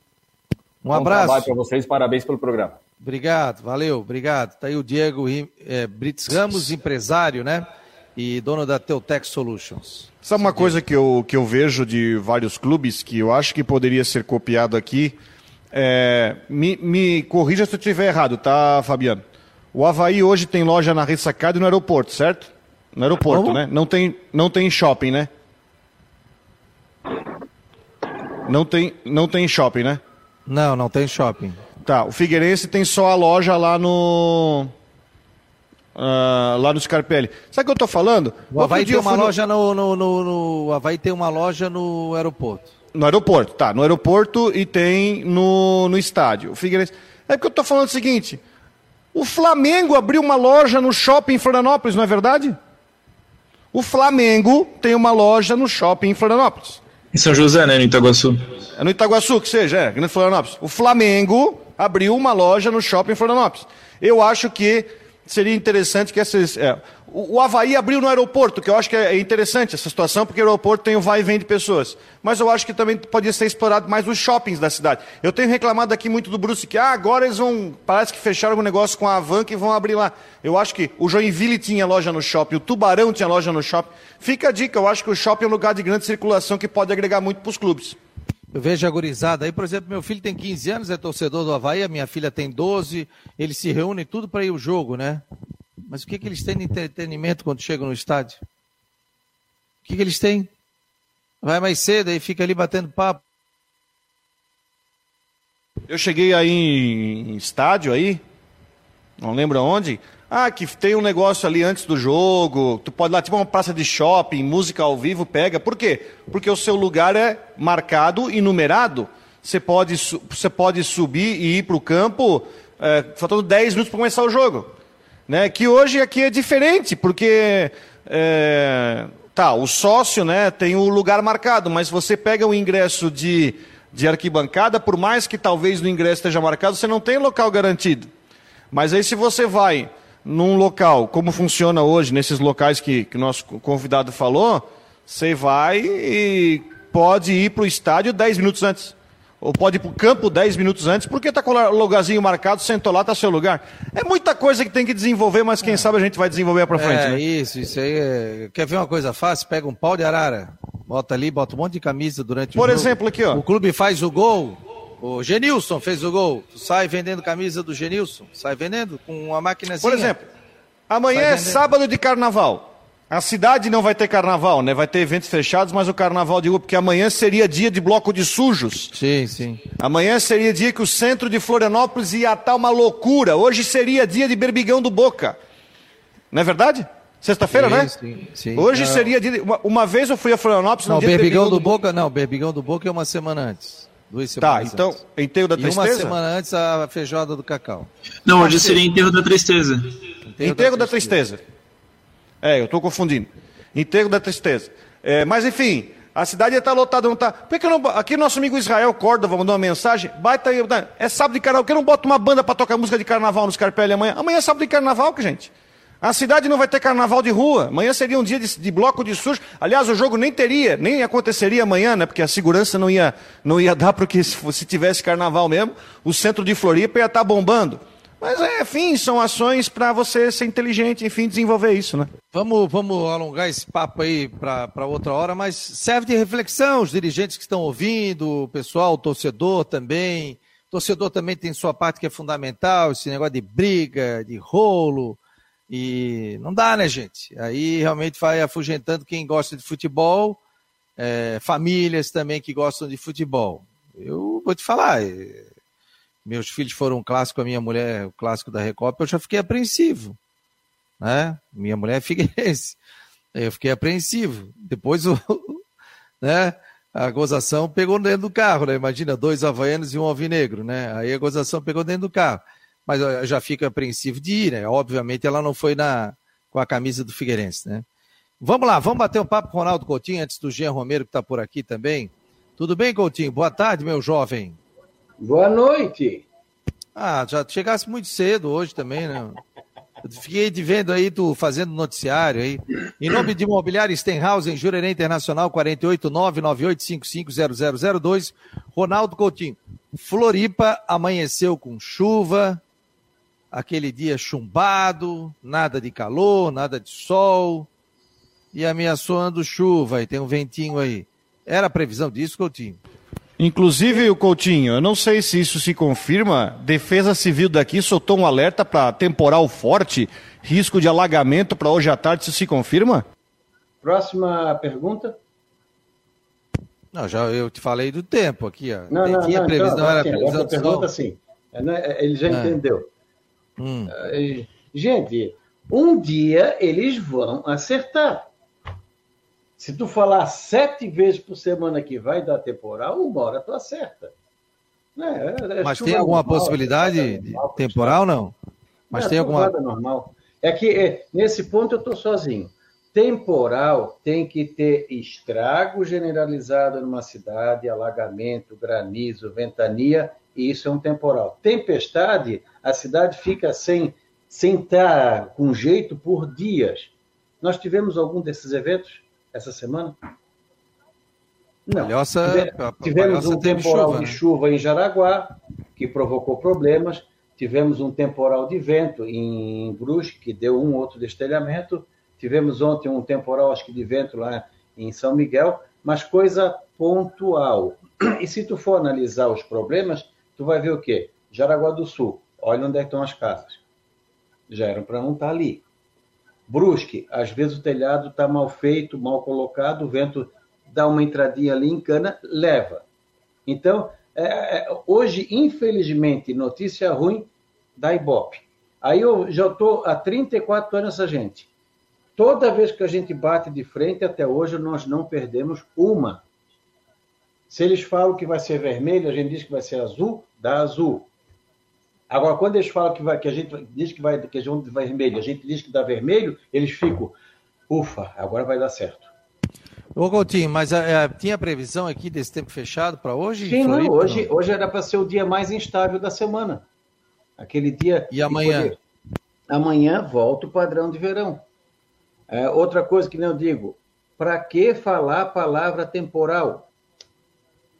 Um abraço. para vocês, parabéns pelo programa. Obrigado, valeu, obrigado. Tá aí o Diego é, Brits Ramos, empresário, né? E dono da Teutec Solutions. Sabe uma coisa que eu, que eu vejo de vários clubes que eu acho que poderia ser copiado aqui? É, me, me corrija se eu estiver errado, tá, Fabiano? O Havaí hoje tem loja na Ressacada e no aeroporto, certo? No aeroporto, Como? né? Não tem, não tem shopping, né? Não tem, não tem shopping, né? Não, não tem shopping. Tá, o Figueirense tem só a loja lá no. Uh, lá no Scarpelli. Sabe o que eu tô falando? O Havaí tem uma loja no... No, no, no, O Havaí tem uma loja no aeroporto. No aeroporto, tá. No aeroporto e tem no, no estádio. O Figueirense. É porque eu tô falando o seguinte: o Flamengo abriu uma loja no shopping em Florianópolis, não é verdade? O Flamengo tem uma loja no shopping em Florianópolis. Em São José, né? No Itaguaçu. É no Itaguaçu, que seja, é, no Florianópolis. O Flamengo abriu uma loja no shopping em Florianópolis. Eu acho que seria interessante que essas. É, o, o Havaí abriu no aeroporto, que eu acho que é interessante essa situação, porque o aeroporto tem o vai e vem de pessoas. Mas eu acho que também podia ser explorado mais os shoppings da cidade. Eu tenho reclamado aqui muito do Bruce, que ah, agora eles vão. Parece que fecharam um negócio com a Avan que vão abrir lá. Eu acho que o Joinville tinha loja no shopping, o Tubarão tinha loja no shopping. Fica a dica, eu acho que o shopping é um lugar de grande circulação que pode agregar muito para os clubes. Eu vejo a gurizada aí, por exemplo, meu filho tem 15 anos, é torcedor do Havaí, a minha filha tem 12, eles se reúnem tudo para ir ao jogo, né? Mas o que, que eles têm de entretenimento quando chegam no estádio? O que, que eles têm? Vai mais cedo e fica ali batendo papo. Eu cheguei aí em estádio aí, não lembro aonde. Ah, que tem um negócio ali antes do jogo, tu pode ir lá, tipo uma praça de shopping, música ao vivo, pega. Por quê? Porque o seu lugar é marcado e numerado. Você pode, você pode subir e ir para o campo é, faltando 10 minutos para começar o jogo. Né? Que hoje aqui é diferente, porque é, tá, o sócio né, tem o lugar marcado, mas você pega o ingresso de, de arquibancada, por mais que talvez no ingresso esteja marcado, você não tem local garantido. Mas aí se você vai num local, como funciona hoje, nesses locais que, que nosso convidado falou, você vai e pode ir para o estádio 10 minutos antes ou pode ir para o campo 10 minutos antes, porque está com o lugarzinho marcado, sentou lá, está seu lugar. É muita coisa que tem que desenvolver, mas quem é. sabe a gente vai desenvolver para frente. É, né? isso, isso aí. É... Quer ver uma coisa fácil? Pega um pau de arara, bota ali, bota um monte de camisa durante o Por jogo. exemplo, aqui, ó. O clube faz o gol, o Genilson fez o gol, sai vendendo camisa do Genilson, sai vendendo com uma máquina Por exemplo, amanhã é sábado de carnaval. A cidade não vai ter carnaval, né? Vai ter eventos fechados, mas o carnaval de rua, porque amanhã seria dia de bloco de sujos. Sim, sim. Amanhã seria dia que o centro de Florianópolis ia estar uma loucura. Hoje seria dia de berbigão do Boca. Não é verdade? Sexta-feira, né? Sim, sim. Hoje é... seria dia de... uma, uma, vez eu fui a Florianópolis. Não, berbigão, berbigão do, do Boca, não. Berbigão do Boca é uma semana antes. Duas tá, tá, então, antes. enterro da tristeza? E uma semana antes a feijoada do cacau. Não, hoje seria enterro da tristeza. Enterro, enterro da, tristeza. da tristeza. É, eu estou confundindo. Enterro da tristeza. É, mas enfim, a cidade está lotada, não está. Por que não, aqui nosso amigo Israel Córdova mandou uma mensagem. Baita aí, é sábado de carnaval. Por que não bota uma banda para tocar música de carnaval no Scarpelli amanhã? Amanhã é sábado de carnaval, gente. A cidade não vai ter carnaval de rua. Amanhã seria um dia de, de, bloco de sujo. Aliás, o jogo nem teria, nem aconteceria amanhã, né? Porque a segurança não ia, não ia dar, porque se, se tivesse carnaval mesmo, o centro de Floripa ia estar tá bombando. Mas, é, enfim, são ações para você ser inteligente, enfim, desenvolver isso, né? Vamos, vamos alongar esse papo aí para outra hora, mas serve de reflexão, os dirigentes que estão ouvindo, o pessoal, o torcedor também. O torcedor também tem sua parte que é fundamental, esse negócio de briga, de rolo. E não dá, né, gente? Aí realmente vai afugentando quem gosta de futebol, é, famílias também que gostam de futebol. Eu vou te falar, é, meus filhos foram um clássico, a minha mulher, o clássico da Recopa, eu já fiquei apreensivo. Né? Minha mulher é figueirense. Eu fiquei apreensivo. Depois o, né, a gozação pegou dentro do carro, né? Imagina, dois havaianos e um alvinegro, né? Aí a gozação pegou dentro do carro. Mas eu já fico apreensivo de ir, né? Obviamente ela não foi na, com a camisa do Figueirense, né? Vamos lá, vamos bater um papo com o Ronaldo Coutinho antes do Jean Romero que está por aqui também. Tudo bem, Coutinho? Boa tarde, meu jovem. Boa noite. Ah, já chegasse muito cedo hoje também, né? fiquei te vendo aí, tu fazendo noticiário aí. Em nome de Imobiliário Stenhouse, em Jurerê Internacional, 48998550002, Ronaldo Coutinho. Floripa amanheceu com chuva, aquele dia chumbado, nada de calor, nada de sol, e ameaçando chuva, e tem um ventinho aí. Era a previsão disso, Coutinho? Inclusive, o Coutinho, eu não sei se isso se confirma. Defesa Civil daqui soltou um alerta para temporal forte, risco de alagamento para hoje à tarde. Isso se confirma? Próxima pergunta. Não, já eu te falei do tempo aqui, ó. Não, não, não, previsão, então, era assim, previsão essa de pergunta, sol? sim. É, né, Ele já É. entendeu. Hum. Gente, um dia eles vão acertar. Se tu falar sete vezes por semana que vai dar temporal, uma hora tu acerta. Né, é- é Mas tem alguma normal, possibilidade é normal, temporal, não? Mas é, tem alguma. trovoada normal. É que é, nesse ponto eu estou sozinho. Temporal tem que ter estrago generalizado numa cidade, alagamento, granizo, ventania, e isso é um temporal. Tempestade, a cidade fica sem sem estar com jeito por dias. Nós tivemos algum desses eventos essa semana? Não. Palhoça- Tivemos um temporal chuva, de né? chuva em Jaraguá, que provocou problemas. Tivemos um temporal de vento em Brusque, que deu um outro destelhamento. Tivemos ontem um temporal, acho que de vento lá em São Miguel, mas coisa pontual. E se tu for analisar os problemas, tu vai ver o quê? Jaraguá do Sul, olha onde é estão as casas. Já eram para não estar ali. Brusque, às vezes o telhado está mal feito, mal colocado, o vento dá uma entradinha ali em cana, leva. Então, é, é, hoje, infelizmente, notícia ruim da Ibope. Aí eu já estou há 34 anos essa gente. Toda vez que a gente bate de frente, até hoje, nós não perdemos uma. Se eles falam que vai ser vermelho, a gente diz que vai ser azul, dá azul. Agora, quando eles falam que, vai, que a gente diz que vai que a gente vai vermelho, a gente diz que dá vermelho, eles ficam, ufa, agora vai dar certo. Ô, Coutinho, mas é, tinha previsão aqui desse tempo fechado para hoje? Sim, não, hoje, hoje era para ser o dia mais instável da semana. Aquele dia. E amanhã? poder- Amanhã volta o padrão de verão. É, outra coisa que não digo, para que falar a palavra temporal?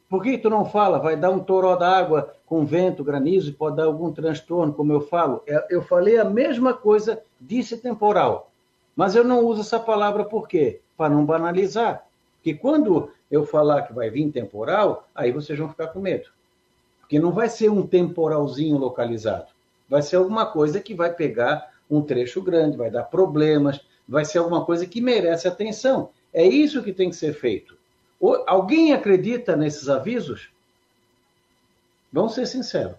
Por que tu não fala? Vai dar um toró d'água com vento, granizo, pode dar algum transtorno, como eu falo. É, Eu falei a mesma coisa, disse temporal. Mas eu não uso essa palavra por quê? Para não banalizar. Porque quando eu falar que vai vir temporal, aí vocês vão ficar com medo. Porque não vai ser um temporalzinho localizado. Vai ser alguma coisa que vai pegar um trecho grande, vai dar problemas, vai ser alguma coisa que merece atenção. É isso que tem que ser feito. Alguém acredita nesses avisos? Vamos ser sinceros.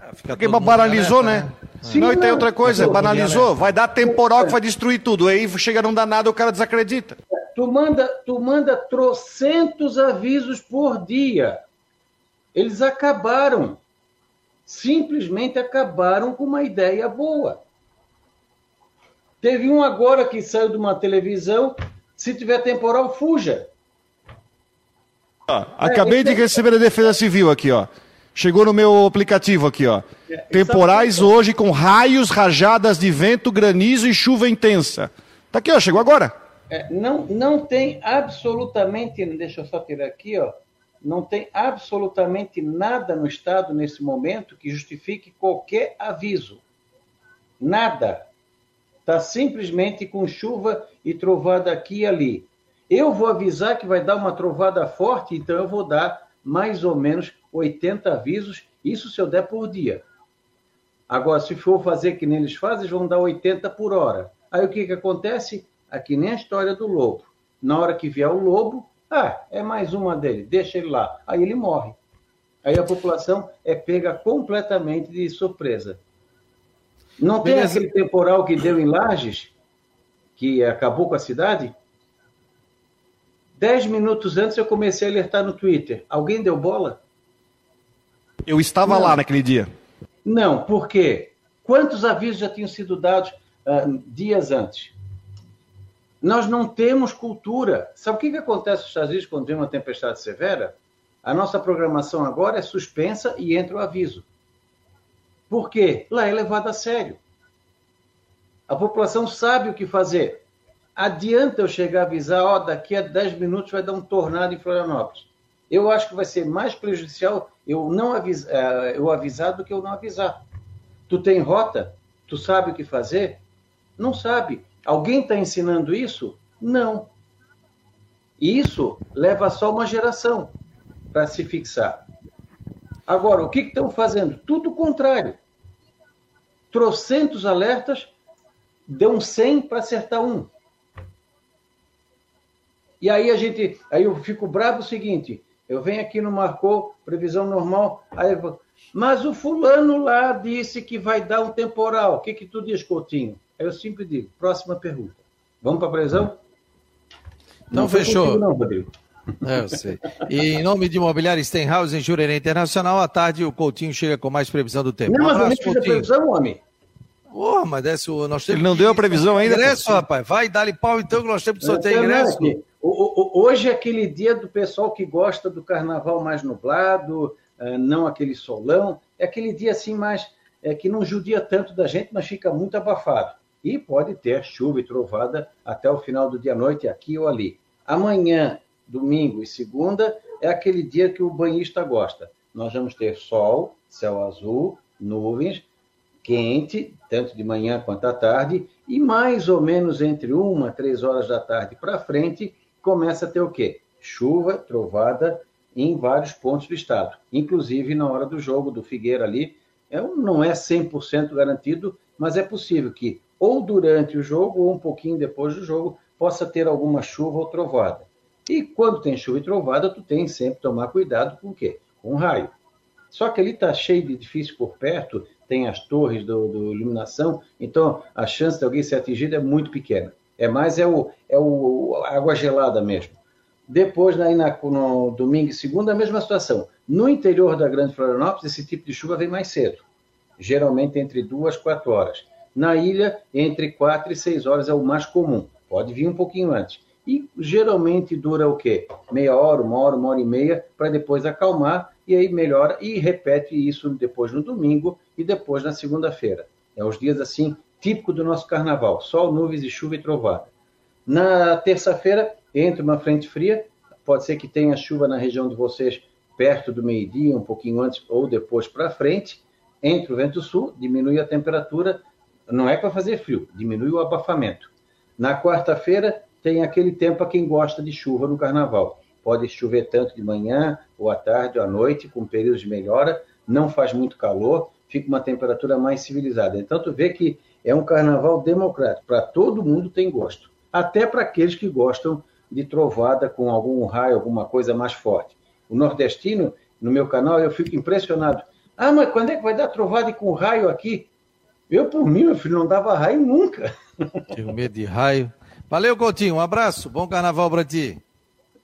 Ah, Porque banalizou, nessa, né? Sim, não, e tem não. outra coisa, Mas, banalizou. Vai dar temporal que vai destruir tudo. Aí chega não dá nada, o cara desacredita. Tu manda, tu manda trocentos avisos por dia. Eles acabaram. Simplesmente acabaram com uma ideia boa. Teve um agora que saiu de uma televisão. Se tiver temporal, fuja. Ó, acabei de então- receber a Defesa Civil aqui, ó. Chegou no meu aplicativo aqui, ó. Temporais hoje com raios, rajadas de vento, granizo e chuva intensa. Tá aqui, ó. Chegou agora. É, não, não tem absolutamente, deixa eu só tirar aqui, ó, não tem absolutamente nada no Estado nesse momento que justifique qualquer aviso. Nada. Está simplesmente com chuva e trovada aqui e ali. Eu vou avisar que vai dar uma trovada forte, então eu vou dar mais ou menos 80 avisos, isso se eu der por dia. Agora, se for fazer que nem eles fazem, vão dar 80 por hora. Aí o que, que acontece? Aqui nem a história do lobo. Na hora que vier o lobo, ah, é mais uma dele, deixa ele lá. Aí ele morre. Aí a população é pega completamente de surpresa. Não tem Beleza. aquele temporal que deu em Lages, que acabou com a cidade? Dez minutos antes eu comecei a alertar no Twitter. Alguém deu bola? Eu estava Não. lá naquele dia. Não, por quê? Quantos avisos já tinham sido dados ah, dias antes? Nós não temos cultura. Sabe o que, que acontece nos Estados Unidos quando vem uma tempestade severa? A nossa programação agora é suspensa e entra o aviso. Por quê? Lá é levado a sério. A população sabe o que fazer. Adianta eu chegar a avisar, ó, daqui a 10 minutos vai dar um tornado em Florianópolis. Eu acho que vai ser mais prejudicial eu não avisar, eu avisar do que eu não avisar. Tu tem rota? Tu sabe o que fazer? Não sabe. Alguém está ensinando isso? Não. E isso leva só uma geração. para se fixar. Agora, o que estão fazendo? Tudo o contrário. Trocentos alertas, deu um 100 para acertar um. E aí a gente, aí eu fico bravo o seguinte, eu venho aqui no Marcou, previsão normal, aí eu mas o fulano lá disse que vai dar um temporal. O que que tu diz, Coutinho? Aí eu sempre digo, próxima pergunta. Vamos para a previsão? Então Não foi fechou. contigo não, Rodrigo. É, eu sei. E em nome de Imobiliária Stenhouse, em Jurerê Internacional, à tarde o Coutinho chega com mais previsão do tempo. Não, Um mas nem abraço, Coutinho. previsão, homem. Porra, mas desce o. Nós temos Ele não deu a previsão ainda, Ingresso, rapaz. Vai, dá-lhe pau então que nós temos que sortear Não, não, ingresso. é o- o- Hoje é aquele dia do pessoal que gosta do carnaval mais nublado, eh, não aquele solão. É aquele dia assim mais é, que não judia tanto da gente, mas fica muito abafado. E pode ter chuva e trovada até o final do dia à noite, aqui ou ali. Amanhã, domingo e segunda, é aquele dia que o banhista gosta. Nós vamos ter sol, céu azul, nuvens, quente, tanto de manhã quanto à tarde, e mais ou menos entre uma, três horas da tarde para frente, começa a ter o quê? Chuva, trovada em vários pontos do estado, inclusive na hora do jogo do Figueira ali. É, não é 100% garantido, mas é possível que ou durante o jogo ou um pouquinho depois do jogo possa ter alguma chuva ou trovada. E quando tem chuva e trovada, tu tem sempre que tomar cuidado com o quê? Com raio. Só que ali está cheio de edifícios por perto, tem as torres do, do iluminação, então a chance de alguém ser atingido é muito pequena. É mais é o, é o a água gelada mesmo. Depois, aí na, no domingo e segunda, a mesma situação. No interior da Grande Florianópolis, esse tipo de chuva vem mais cedo, geralmente entre duas e quatro horas. Na ilha, entre quatro e seis horas é o mais comum. Pode vir um pouquinho antes. E geralmente dura o quê? Meia hora, uma hora, uma hora e meia, para depois acalmar e aí melhora e repete isso depois no domingo e depois na segunda-feira. É os dias assim típico do nosso carnaval: sol, nuvens e chuva e trovada. Na terça-feira entra uma frente fria, pode ser que tenha chuva na região de vocês perto do meio-dia, um pouquinho antes ou depois para frente. Entra o vento sul, diminui a temperatura, não é para fazer frio, diminui o abafamento. Na quarta-feira tem aquele tempo a quem gosta de chuva no carnaval. Pode chover tanto de manhã, ou à tarde, ou à noite, com períodos de melhora, não faz muito calor, fica uma temperatura mais civilizada. Então, tu vê que é um carnaval democrático, para todo mundo tem gosto, até para aqueles que gostam de trovada com algum raio, alguma coisa mais forte. O nordestino, no meu canal, eu fico impressionado. Ah, mas quando é que vai dar trovada e com raio aqui? Eu, por mim, meu filho, não dava raio nunca. Tenho medo de raio. Valeu, Coutinho. Um abraço. Bom carnaval pra ti.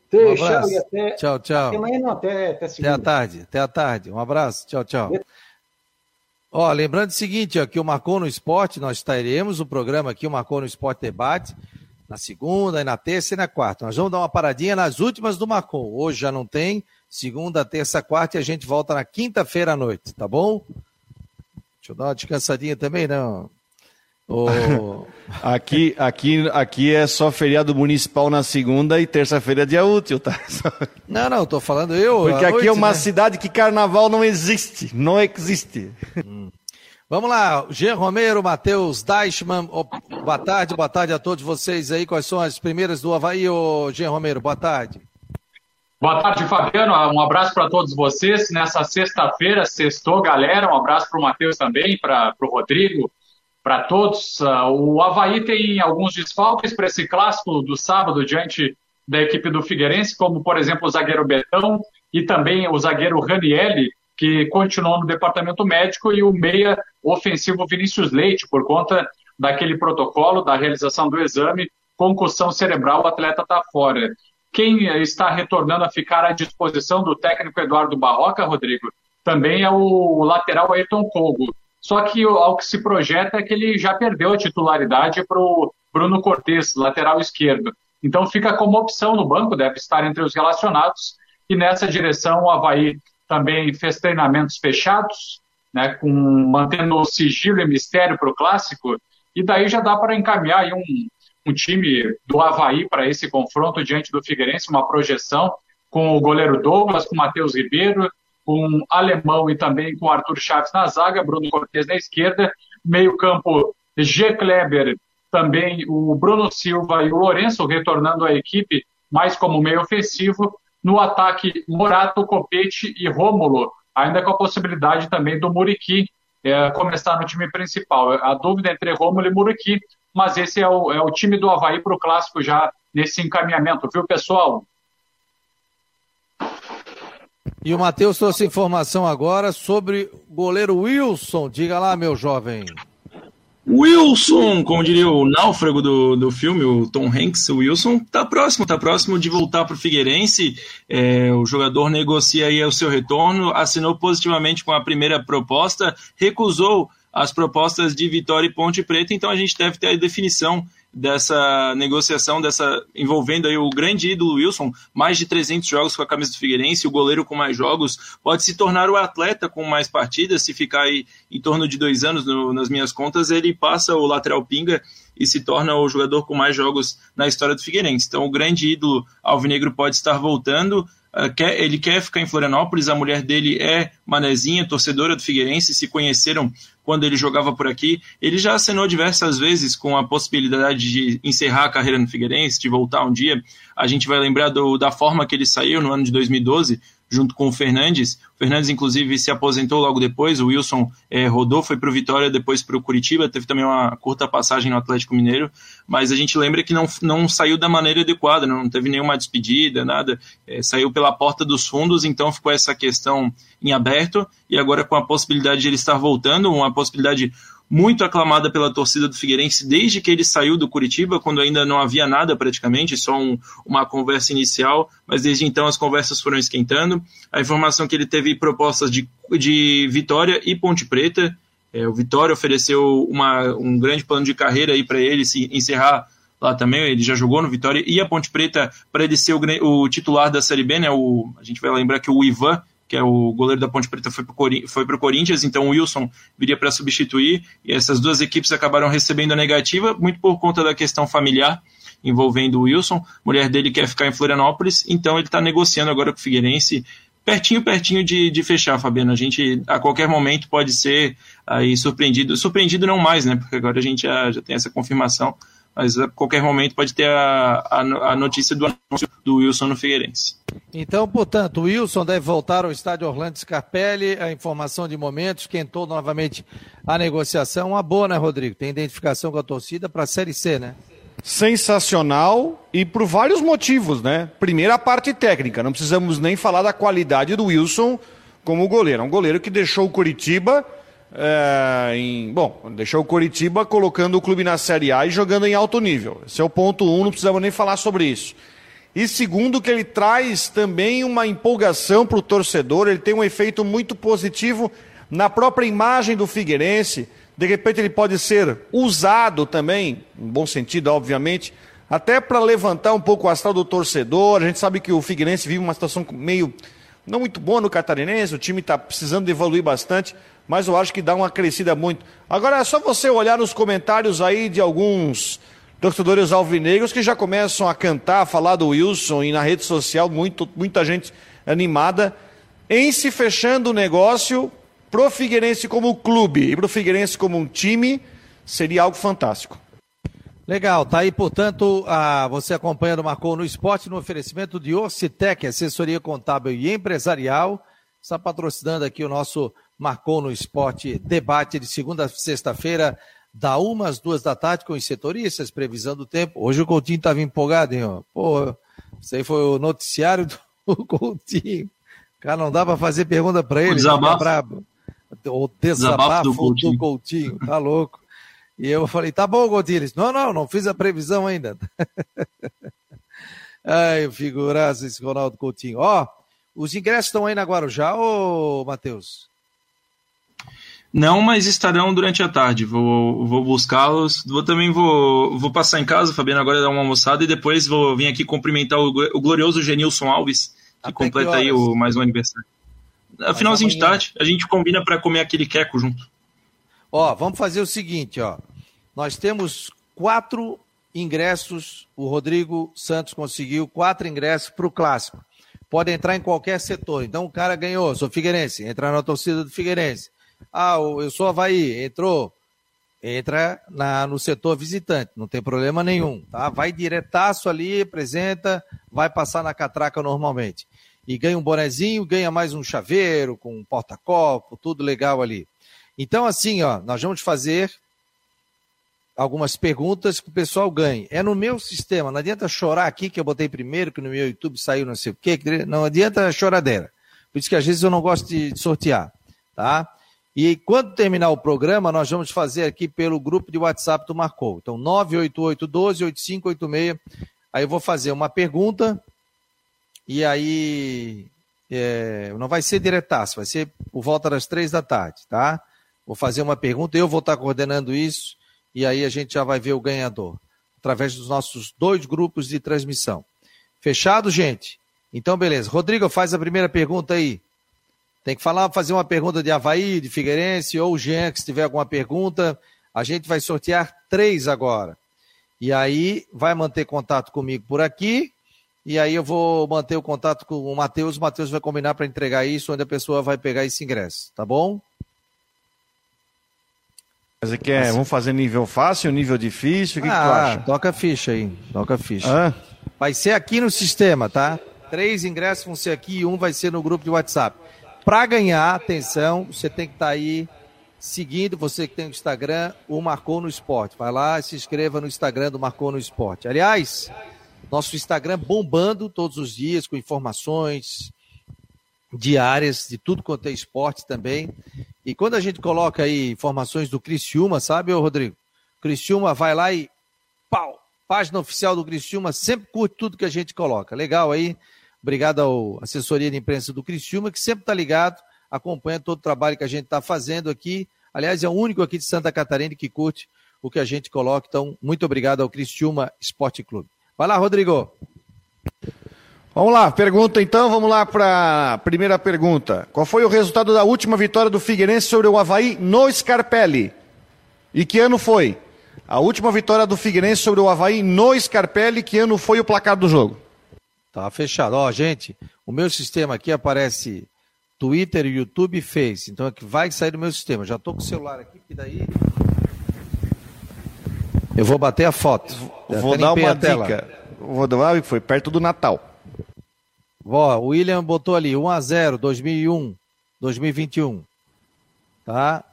Até, Um tchau, e até, Tchau, tchau. até amanhã, não, até, até Até segunda. a tarde, até a tarde. Um abraço, tchau, tchau. Ó, lembrando o seguinte, ó, que o Marcou no Esporte, nós teremos o programa aqui, o Marcou no Esporte Debate, na segunda, e na terça e na quarta. Nós vamos dar uma paradinha nas últimas do Marcou. Hoje já não tem, segunda, terça, quarta, e a gente volta na quinta-feira à noite, tá bom? Deixa eu dar uma descansadinha também, não. Ô, Aqui, aqui, aqui é só feriado municipal na segunda e terça-feira é dia útil, tá? Não, não, tô falando eu. Porque aqui noite, é uma né? cidade que carnaval não existe. Não existe. Vamos lá, Jean Romero, Matheus Deichmann, boa tarde, boa tarde a todos vocês aí. Quais são as primeiras do Havaí, ô Jean Romero? Boa tarde. Boa tarde, Fabiano. Um abraço para todos vocês. Nessa sexta-feira, sextou, galera. Um abraço para o Matheus também, para o Rodrigo, para todos. Ah, o Havaí tem alguns desfalques para esse clássico do sábado diante da equipe do Figueirense, como, por exemplo, o zagueiro Betão e também o zagueiro Ranielli, que continuou no departamento médico, e o meia ofensivo Vinícius Leite, por conta daquele protocolo da realização do exame, concussão cerebral, o atleta está fora. Quem está retornando a ficar à disposição do técnico Eduardo Barroca, Rodrigo, também é o lateral Ayrton Kogo. Só que ao que se projeta é que ele já perdeu a titularidade para o Bruno Cortes, lateral esquerdo. Então fica como opção no banco, deve estar entre os relacionados. E nessa direção o Havaí também fez treinamentos fechados, né, com, mantendo o sigilo e mistério para o clássico. E daí já dá para encaminhar um, um time do Havaí para esse confronto diante do Figueirense, uma projeção com o goleiro Douglas, com o Matheus Ribeiro, com Alemão e também com Arthur Chaves na zaga, Bruno Cortes na esquerda, meio campo G. Kleber, também o Bruno Silva e o Lourenço retornando à equipe mais como meio ofensivo, No ataque, Morato, Copete e Rômulo, ainda com a possibilidade também do Muriqui é, começar no time principal. A dúvida entre Rômulo e Muriqui, mas esse é o, é o time do Havaí para o Clássico já nesse encaminhamento, viu, pessoal? E o Matheus trouxe informação agora sobre goleiro Wilson. Diga lá, meu jovem. Wilson, como diria o náufrago do, do filme, o Tom Hanks, o Wilson tá próximo, tá próximo de voltar para o Figueirense. É, o jogador negocia aí o seu retorno, assinou positivamente com a primeira proposta, recusou as propostas de Vitória e Ponte Preta, então a gente deve ter a definição dessa negociação, dessa envolvendo aí o grande ídolo Wilson, mais de 300 jogos com a camisa do Figueirense, o goleiro com mais jogos, pode se tornar o atleta com mais partidas, se ficar aí em torno de dois anos no, nas minhas contas, ele passa o lateral pinga e se torna o jogador com mais jogos na história do Figueirense. Então o grande ídolo alvinegro pode estar voltando, quer, ele quer ficar em Florianópolis, a mulher dele é manezinha, torcedora do Figueirense, se conheceram quando ele jogava por aqui. Ele já acenou diversas vezes com a possibilidade de encerrar a carreira no Figueirense, de voltar um dia. A gente vai lembrar do, da forma que ele saiu no ano de 2012, junto com o Fernandes. O Fernandes, inclusive, se aposentou logo depois. O Wilson é, rodou, foi para o Vitória, depois para o Curitiba. Teve também uma curta passagem no Atlético Mineiro. Mas a gente lembra que não, não saiu da maneira adequada, não teve nenhuma despedida, nada. É, saiu pela porta dos fundos, então ficou essa questão em aberto. E agora, com a possibilidade de ele estar voltando, uma possibilidade muito aclamada pela torcida do Figueirense desde que ele saiu do Curitiba, quando ainda não havia nada praticamente, só um, uma conversa inicial, mas desde então as conversas foram esquentando. A informação que ele teve propostas de, de Vitória e Ponte Preta. É, o Vitória ofereceu uma, um grande plano de carreira aí para ele se encerrar lá também, ele já jogou no Vitória, e a Ponte Preta para ele ser o, o, titular da Série B, né? O, a gente vai lembrar que o Ivan que é o goleiro da Ponte Preta, foi para o Corinthians, então o Wilson viria para substituir, e essas duas equipes acabaram recebendo a negativa, muito por conta da questão familiar envolvendo o Wilson. A mulher dele quer ficar em Florianópolis, então ele está negociando agora com o Figueirense, pertinho, pertinho de, de fechar, Fabiano. A gente a qualquer momento pode ser aí surpreendido, surpreendido não mais, né? Porque agora a gente já, já tem essa confirmação mas a qualquer momento pode ter a, a, a, notícia do anúncio do Wilson no Figueirense. Então, portanto, o Wilson deve voltar ao estádio Orlando Scarpelli, a informação de momento, esquentou novamente a negociação. Uma boa, né, Rodrigo? Tem identificação com a torcida para a Série C, né? Sensacional e por vários motivos, né? Primeiro, a parte técnica. Não precisamos nem falar da qualidade do Wilson como goleiro. É um goleiro que deixou o Curitiba é, em, bom, deixou o Coritiba colocando o clube na Série A e jogando em alto nível. Esse é o ponto um, não precisamos nem falar sobre isso. E segundo, que ele traz também uma empolgação para o torcedor, ele tem um efeito muito positivo na própria imagem do Figueirense. De repente ele pode ser usado também, em bom sentido, obviamente, até para levantar um pouco o astral do torcedor. A gente sabe que o Figueirense vive uma situação meio não muito boa no catarinense, o time está precisando evoluir bastante mas eu acho que dá uma crescida muito. Agora é só você olhar nos comentários aí de alguns torcedores alvinegros que já começam a cantar, a falar do Wilson e na rede social, muito, muita gente animada, em se fechando o negócio pro Figueirense como clube e pro Figueirense como um time, seria algo fantástico. Legal, tá aí, portanto, a, você acompanhando o Marcou no Esporte no oferecimento de Orcitec, assessoria contábil e empresarial, está patrocinando aqui o nosso marcou no esporte debate de segunda a sexta-feira, da uma às duas da tarde, com os setoristas, previsão do tempo. Hoje o Coutinho estava empolgado, hein? Ó. Pô, isso aí foi o noticiário do Coutinho. Cara, não dá para fazer pergunta para ele. O desabafo. Brabo. O desabafo, desabafo do, Coutinho. do, Coutinho. Tá louco. E eu falei, tá bom, Coutinho. Ele disse, não, não, não fiz a previsão ainda. Ai, figuraça esse Ronaldo Coutinho. Ó, os ingressos estão aí na Guarujá, ô Matheus? Não, mas estarão durante a tarde. Vou, vou buscá-los. Vou também vou, vou passar em casa, Fabiano, agora dar uma almoçada e depois vou vir aqui cumprimentar o, o glorioso Genilson Alves, que Até completa que aí o, mais um aniversário. A finalzinho de tarde, a gente combina para comer aquele queco junto. Ó, vamos fazer o seguinte, ó. Nós temos quatro ingressos. O Rodrigo Santos conseguiu quatro ingressos para o clássico. Pode entrar em qualquer setor. Então o cara ganhou, sou Figueirense, entrar na torcida do Figueirense ah, eu sou Havaí, entrou. Entra na, no setor visitante, não tem problema nenhum, tá? Vai diretaço ali, apresenta, vai passar na catraca normalmente. e ganha um bonezinho, ganha mais um chaveiro com um porta-copo, tudo legal ali. Então, assim, ó, nós vamos fazer algumas perguntas que o pessoal ganhe. É no meu sistema, não adianta chorar aqui que eu botei primeiro, que no meu YouTube saiu não sei o quê, não adianta choradeira. Por isso que às vezes eu não gosto de sortear, tá? E quando terminar o programa, nós vamos fazer aqui pelo grupo de WhatsApp do Marcou. Então, 988-12-8586. Aí eu vou fazer uma pergunta e aí é, não vai ser diretaço, vai ser por volta das três da tarde, tá? Vou fazer uma pergunta, eu vou estar coordenando isso e aí a gente já vai ver o ganhador através dos nossos dois grupos de transmissão. Fechado, gente? Então, beleza. Rodrigo, faz a primeira pergunta aí. Tem que falar, fazer uma pergunta de Havaí, de Figueirense, ou Jean, que se tiver alguma pergunta. A gente vai sortear três agora. E aí vai manter contato comigo por aqui. E aí eu vou manter o contato com o Matheus. O Matheus vai combinar para entregar isso, onde a pessoa vai pegar esse ingresso. Tá bom? Mas é que é, vamos fazer nível fácil, nível difícil? O que, ah, que tu ah, acha? Toca a ficha aí. Toca a ficha. Vai ser aqui no sistema, tá? Três ingressos vão ser aqui e um vai ser no grupo de WhatsApp. Para ganhar, atenção, você tem que estar tá aí seguindo, você que tem o Instagram, o Marcou no Esporte. Vai lá e se inscreva no Instagram do Marcou no Esporte. Aliás, nosso Instagram bombando todos os dias com informações diárias de tudo quanto é esporte também. E quando a gente coloca aí informações do Criciúma, sabe, ô Rodrigo? Criciúma vai lá e pau! Página oficial do Criciúma sempre curte tudo que a gente coloca. Legal aí. Obrigado à assessoria de imprensa do Criciúma, que sempre está ligado, acompanha todo o trabalho que a gente está fazendo aqui. Aliás, é o único aqui de Santa Catarina que curte o que a gente coloca. Então, muito obrigado ao Criciúma Esporte Clube. Vai lá, Rodrigo. Vamos lá, pergunta então, vamos lá para a primeira pergunta. Qual foi o resultado da última vitória do Figueirense sobre o Havaí no Scarpelli? E que ano foi? A última vitória do Figueirense sobre o Havaí no Scarpelli, que ano foi o placar do jogo? Tá fechado. Ó, gente, o meu sistema aqui aparece Twitter, YouTube e Face. Então é que vai sair do meu sistema. Já tô com o celular aqui, que daí. Eu vou bater a foto. Vou dar uma dica. Vou dar, foi perto do Natal. Ó, o William botou ali 1 a 0 2001, 2021. Tá?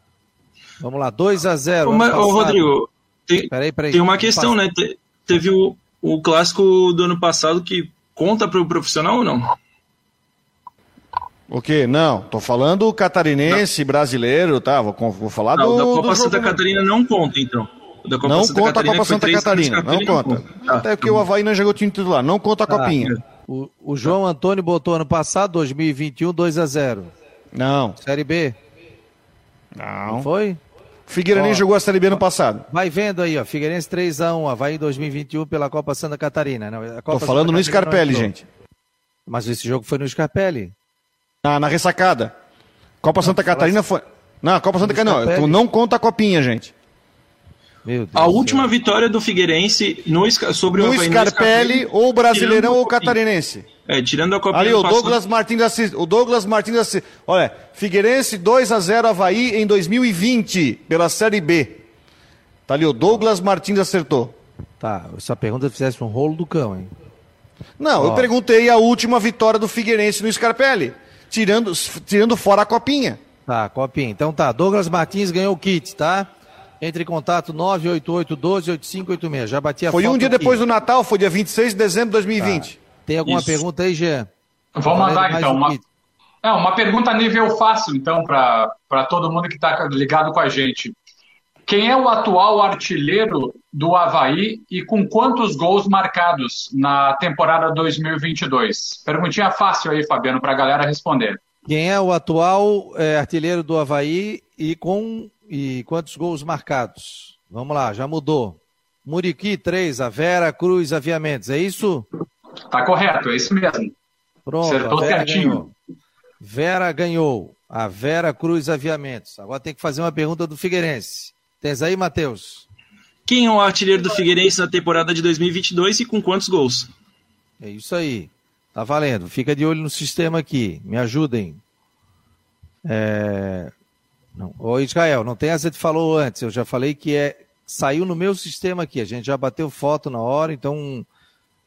Vamos lá, 2 a 0 Ô, ô Rodrigo, tem, peraí, peraí, tem uma questão, né? Te, teve o, o clássico do ano passado que Conta para o profissional ou não? O quê? Não, tô falando catarinense, não. brasileiro, tá? Vou, vou falar não, do. Da Copa Santa jogo... Catarina não conta, então. Da Copa não Santa conta Catarina, a Copa Santa Catarina, não conta. Não Até porque tá o Havaí não jogou time titular, não conta a tá. copinha. O, o, João Antônio botou ano passado, 2021, 2 a 0 Não. Série B? Não. não foi? Figueirense nem jogou a Série B no passado. Vai vendo aí, ó. Figueirense 3x1, Havaí 2021 pela Copa Santa Catarina. Não, Copa Tô falando Santa no Scarpelli, gente. Mas esse jogo foi no Scarpelli. Ah, na ressacada. Copa não, Santa Catarina foi. Não, Copa Santa Catarina não. Não conta a copinha, gente. a última vitória do Figueirense no, sobre no o Scarpelli, Scarpelli ou Brasileirão ou Catarinense. É, tirando a Copinha Ali, o Douglas Martins Assis. O Douglas Martins Assis. Olha, Figueirense 2 a 0 Havaí em 2020, pela Série B. Tá ali, o Douglas Martins acertou. Tá, essa pergunta fizesse um rolo do cão, hein? Não, Ó. eu perguntei a última vitória do Figueirense no Scarpelli, tirando, tirando fora a copinha. Tá, copinha. Então tá, Douglas Martins ganhou o kit, tá? Entre em contato 988 12 8586. Já bati a Foi um dia aqui. depois do Natal, foi dia 26 de dezembro de 2020. Tá. Tem alguma Isso. pergunta aí, Jean? Vamos mandar então. Uma, é, uma pergunta a nível fácil, então, para todo mundo que está ligado com a gente. Quem é o atual artilheiro do Havaí e com quantos gols marcados na temporada 2022? Perguntinha fácil aí, Fabiano, para a galera responder. Quem é o atual é, artilheiro do Havaí e com e quantos gols marcados? Vamos lá, já mudou. Muriqui, 3, a Vera Cruz Aviamentos, é isso? Tá correto, é isso mesmo. Pronto, Acertou Vera certinho. Ganhou. Vera ganhou. A Vera Cruz Aviamentos. Agora tem que fazer uma pergunta do Figueirense. Tens aí, Matheus? Quem é o artilheiro do Figueirense na temporada de 2022 e com quantos gols? É isso aí. Tá valendo. Fica de olho no sistema aqui. Me ajudem. É... Não. Ô, Israel, não tem essa que falou antes. Eu já falei que é saiu no meu sistema aqui. A gente já bateu foto na hora, então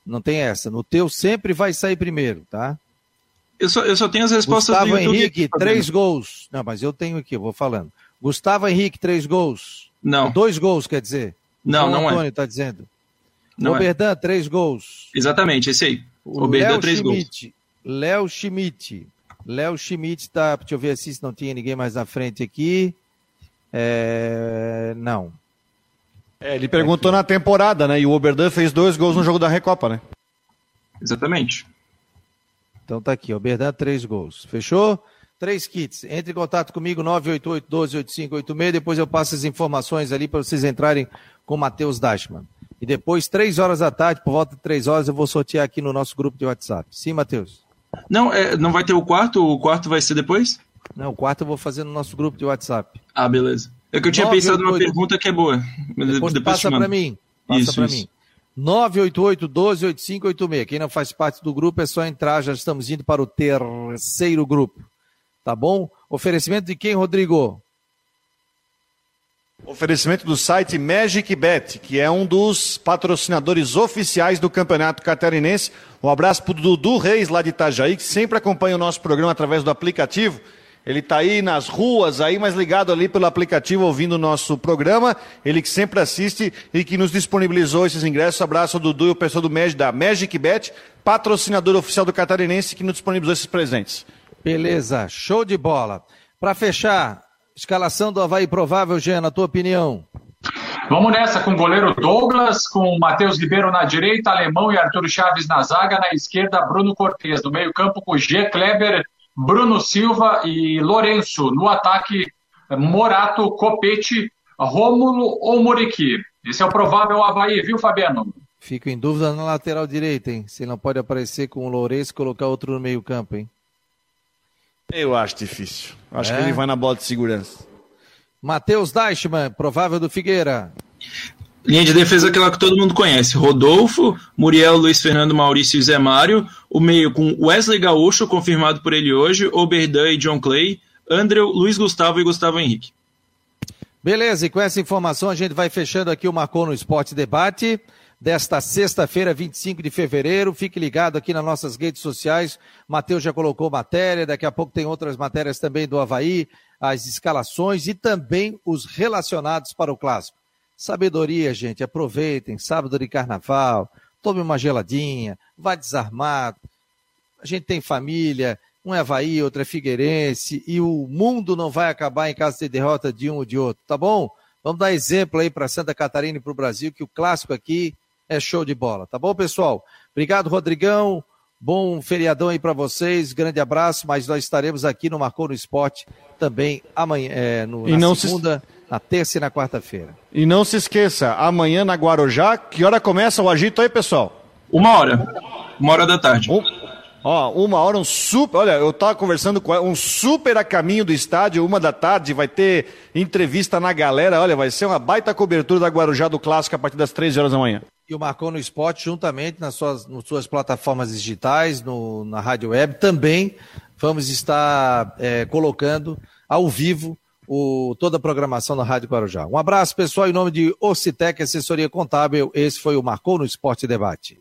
não tem essa. No teu sempre vai sair primeiro, tá? Eu só, eu só tenho as respostas Gustavo do YouTube. Henrique, aqui, três gols. Não, mas eu tenho aqui, eu vou falando. Gustavo Henrique, três gols. Não. Dois gols, quer dizer. Não, o não é. Antônio está dizendo. Não é. Oberdan, três gols. Exatamente, esse aí. O Oberdan, três gols. Schmidt. Léo Schmidt. Léo Schmidt tá. Deixa eu ver assim se não tinha ninguém mais na frente aqui. É, Não. É, ele perguntou na temporada, né? E o Oberdan fez dois gols no jogo da Recopa, né? Exatamente. Então tá aqui, Oberdan, três gols. Fechou? Três kits. Entre em contato comigo, 988-12-8586. Depois eu passo as informações ali para vocês entrarem com o Matheus Dashman. E depois, três horas da tarde, por volta de três horas, eu vou sortear aqui no nosso grupo de WhatsApp. Sim, Matheus? Não, é, não vai ter o quarto? O quarto vai ser depois? Não, o quarto eu vou fazer no nosso grupo de WhatsApp. Ah, beleza. É que eu tinha Nove, pensado numa pergunta que é boa. Depois, Depois, passa para mim. Passa Isso, para isso. mim. 988-12-8586. Quem não faz parte do grupo é só entrar, já estamos indo para o terceiro grupo. Tá bom? Oferecimento de quem, Rodrigo? Oferecimento do site MagicBet, que é um dos patrocinadores oficiais do Campeonato Catarinense. Um abraço para o Dudu Reis, lá de Itajaí, que sempre acompanha o nosso programa através do aplicativo. Ele está aí nas ruas, aí, mas ligado ali pelo aplicativo, ouvindo o nosso programa. Ele que sempre assiste e que nos disponibilizou esses ingressos. Abraço ao Dudu e o pessoal do Mag, da MagicBet, patrocinador oficial do Catarinense, que nos disponibilizou esses presentes. Beleza, show de bola. Para fechar, escalação do Havaí provável, Jean, na tua opinião? Vamos nessa com o goleiro Douglas, com o Matheus Ribeiro na direita, Alemão e Arthur Chaves na zaga, na esquerda Bruno Cortes, no meio-campo com G. Kleber, Bruno Silva e Lourenço, no ataque Morato, Copete, Rômulo ou Moriqui. Esse é o provável Havaí, viu, Fabiano? Fico em dúvida na lateral direita, hein? Se não pode aparecer com o Lourenço e colocar outro no meio-campo, hein? Eu acho difícil. Acho É? que ele vai na bola de segurança. Matheus Deichmann, provável do Figueira. Linha de defesa aquela que todo mundo conhece. Rodolfo, Muriel, Luiz Fernando, Maurício e Zé Mário. O meio com Wesley Gaúcho, confirmado por ele hoje, Oberdan e John Clay, Andrew, Luiz Gustavo e Gustavo Henrique. Beleza, e com essa informação a gente vai fechando aqui o Marcou no Esporte Debate desta sexta-feira, 25 de fevereiro. Fique ligado aqui nas nossas redes sociais. Matheus já colocou matéria, daqui a pouco tem outras matérias também do Havaí, as escalações e também os relacionados para o clássico. Sabedoria, gente, aproveitem, sábado de carnaval, tome uma geladinha, vá desarmado. A gente tem família, um é Havaí, outro é Figueirense, e o mundo não vai acabar em caso de derrota de um ou de outro, tá bom? Vamos dar exemplo aí para Santa Catarina e para o Brasil, que o clássico aqui é show de bola, tá bom, pessoal? Obrigado, Rodrigão. Bom feriadão aí para vocês, grande abraço, mas nós estaremos aqui no Marcou no Esporte também amanhã, é, no, E na não se- segunda, na terça e na quarta-feira. E não se esqueça, amanhã na Guarujá, que hora começa o agito aí, pessoal? Uma hora. Uma hora da tarde. Um- ó, uma hora, um super. Olha, eu tava conversando com ela, um super a caminho do estádio, uma da tarde, vai ter entrevista na galera. Olha, vai ser uma baita cobertura da Guarujá do Clássico a partir das 13 horas da manhã. E o Marcou no Esporte, juntamente nas suas, nas suas plataformas digitais, no, na Rádio Web, também vamos estar é, colocando ao vivo o, toda a programação da Rádio Guarujá. Um abraço, pessoal, em nome de Ocitec Assessoria Contábil. Esse foi o Marcou no Esporte Debate.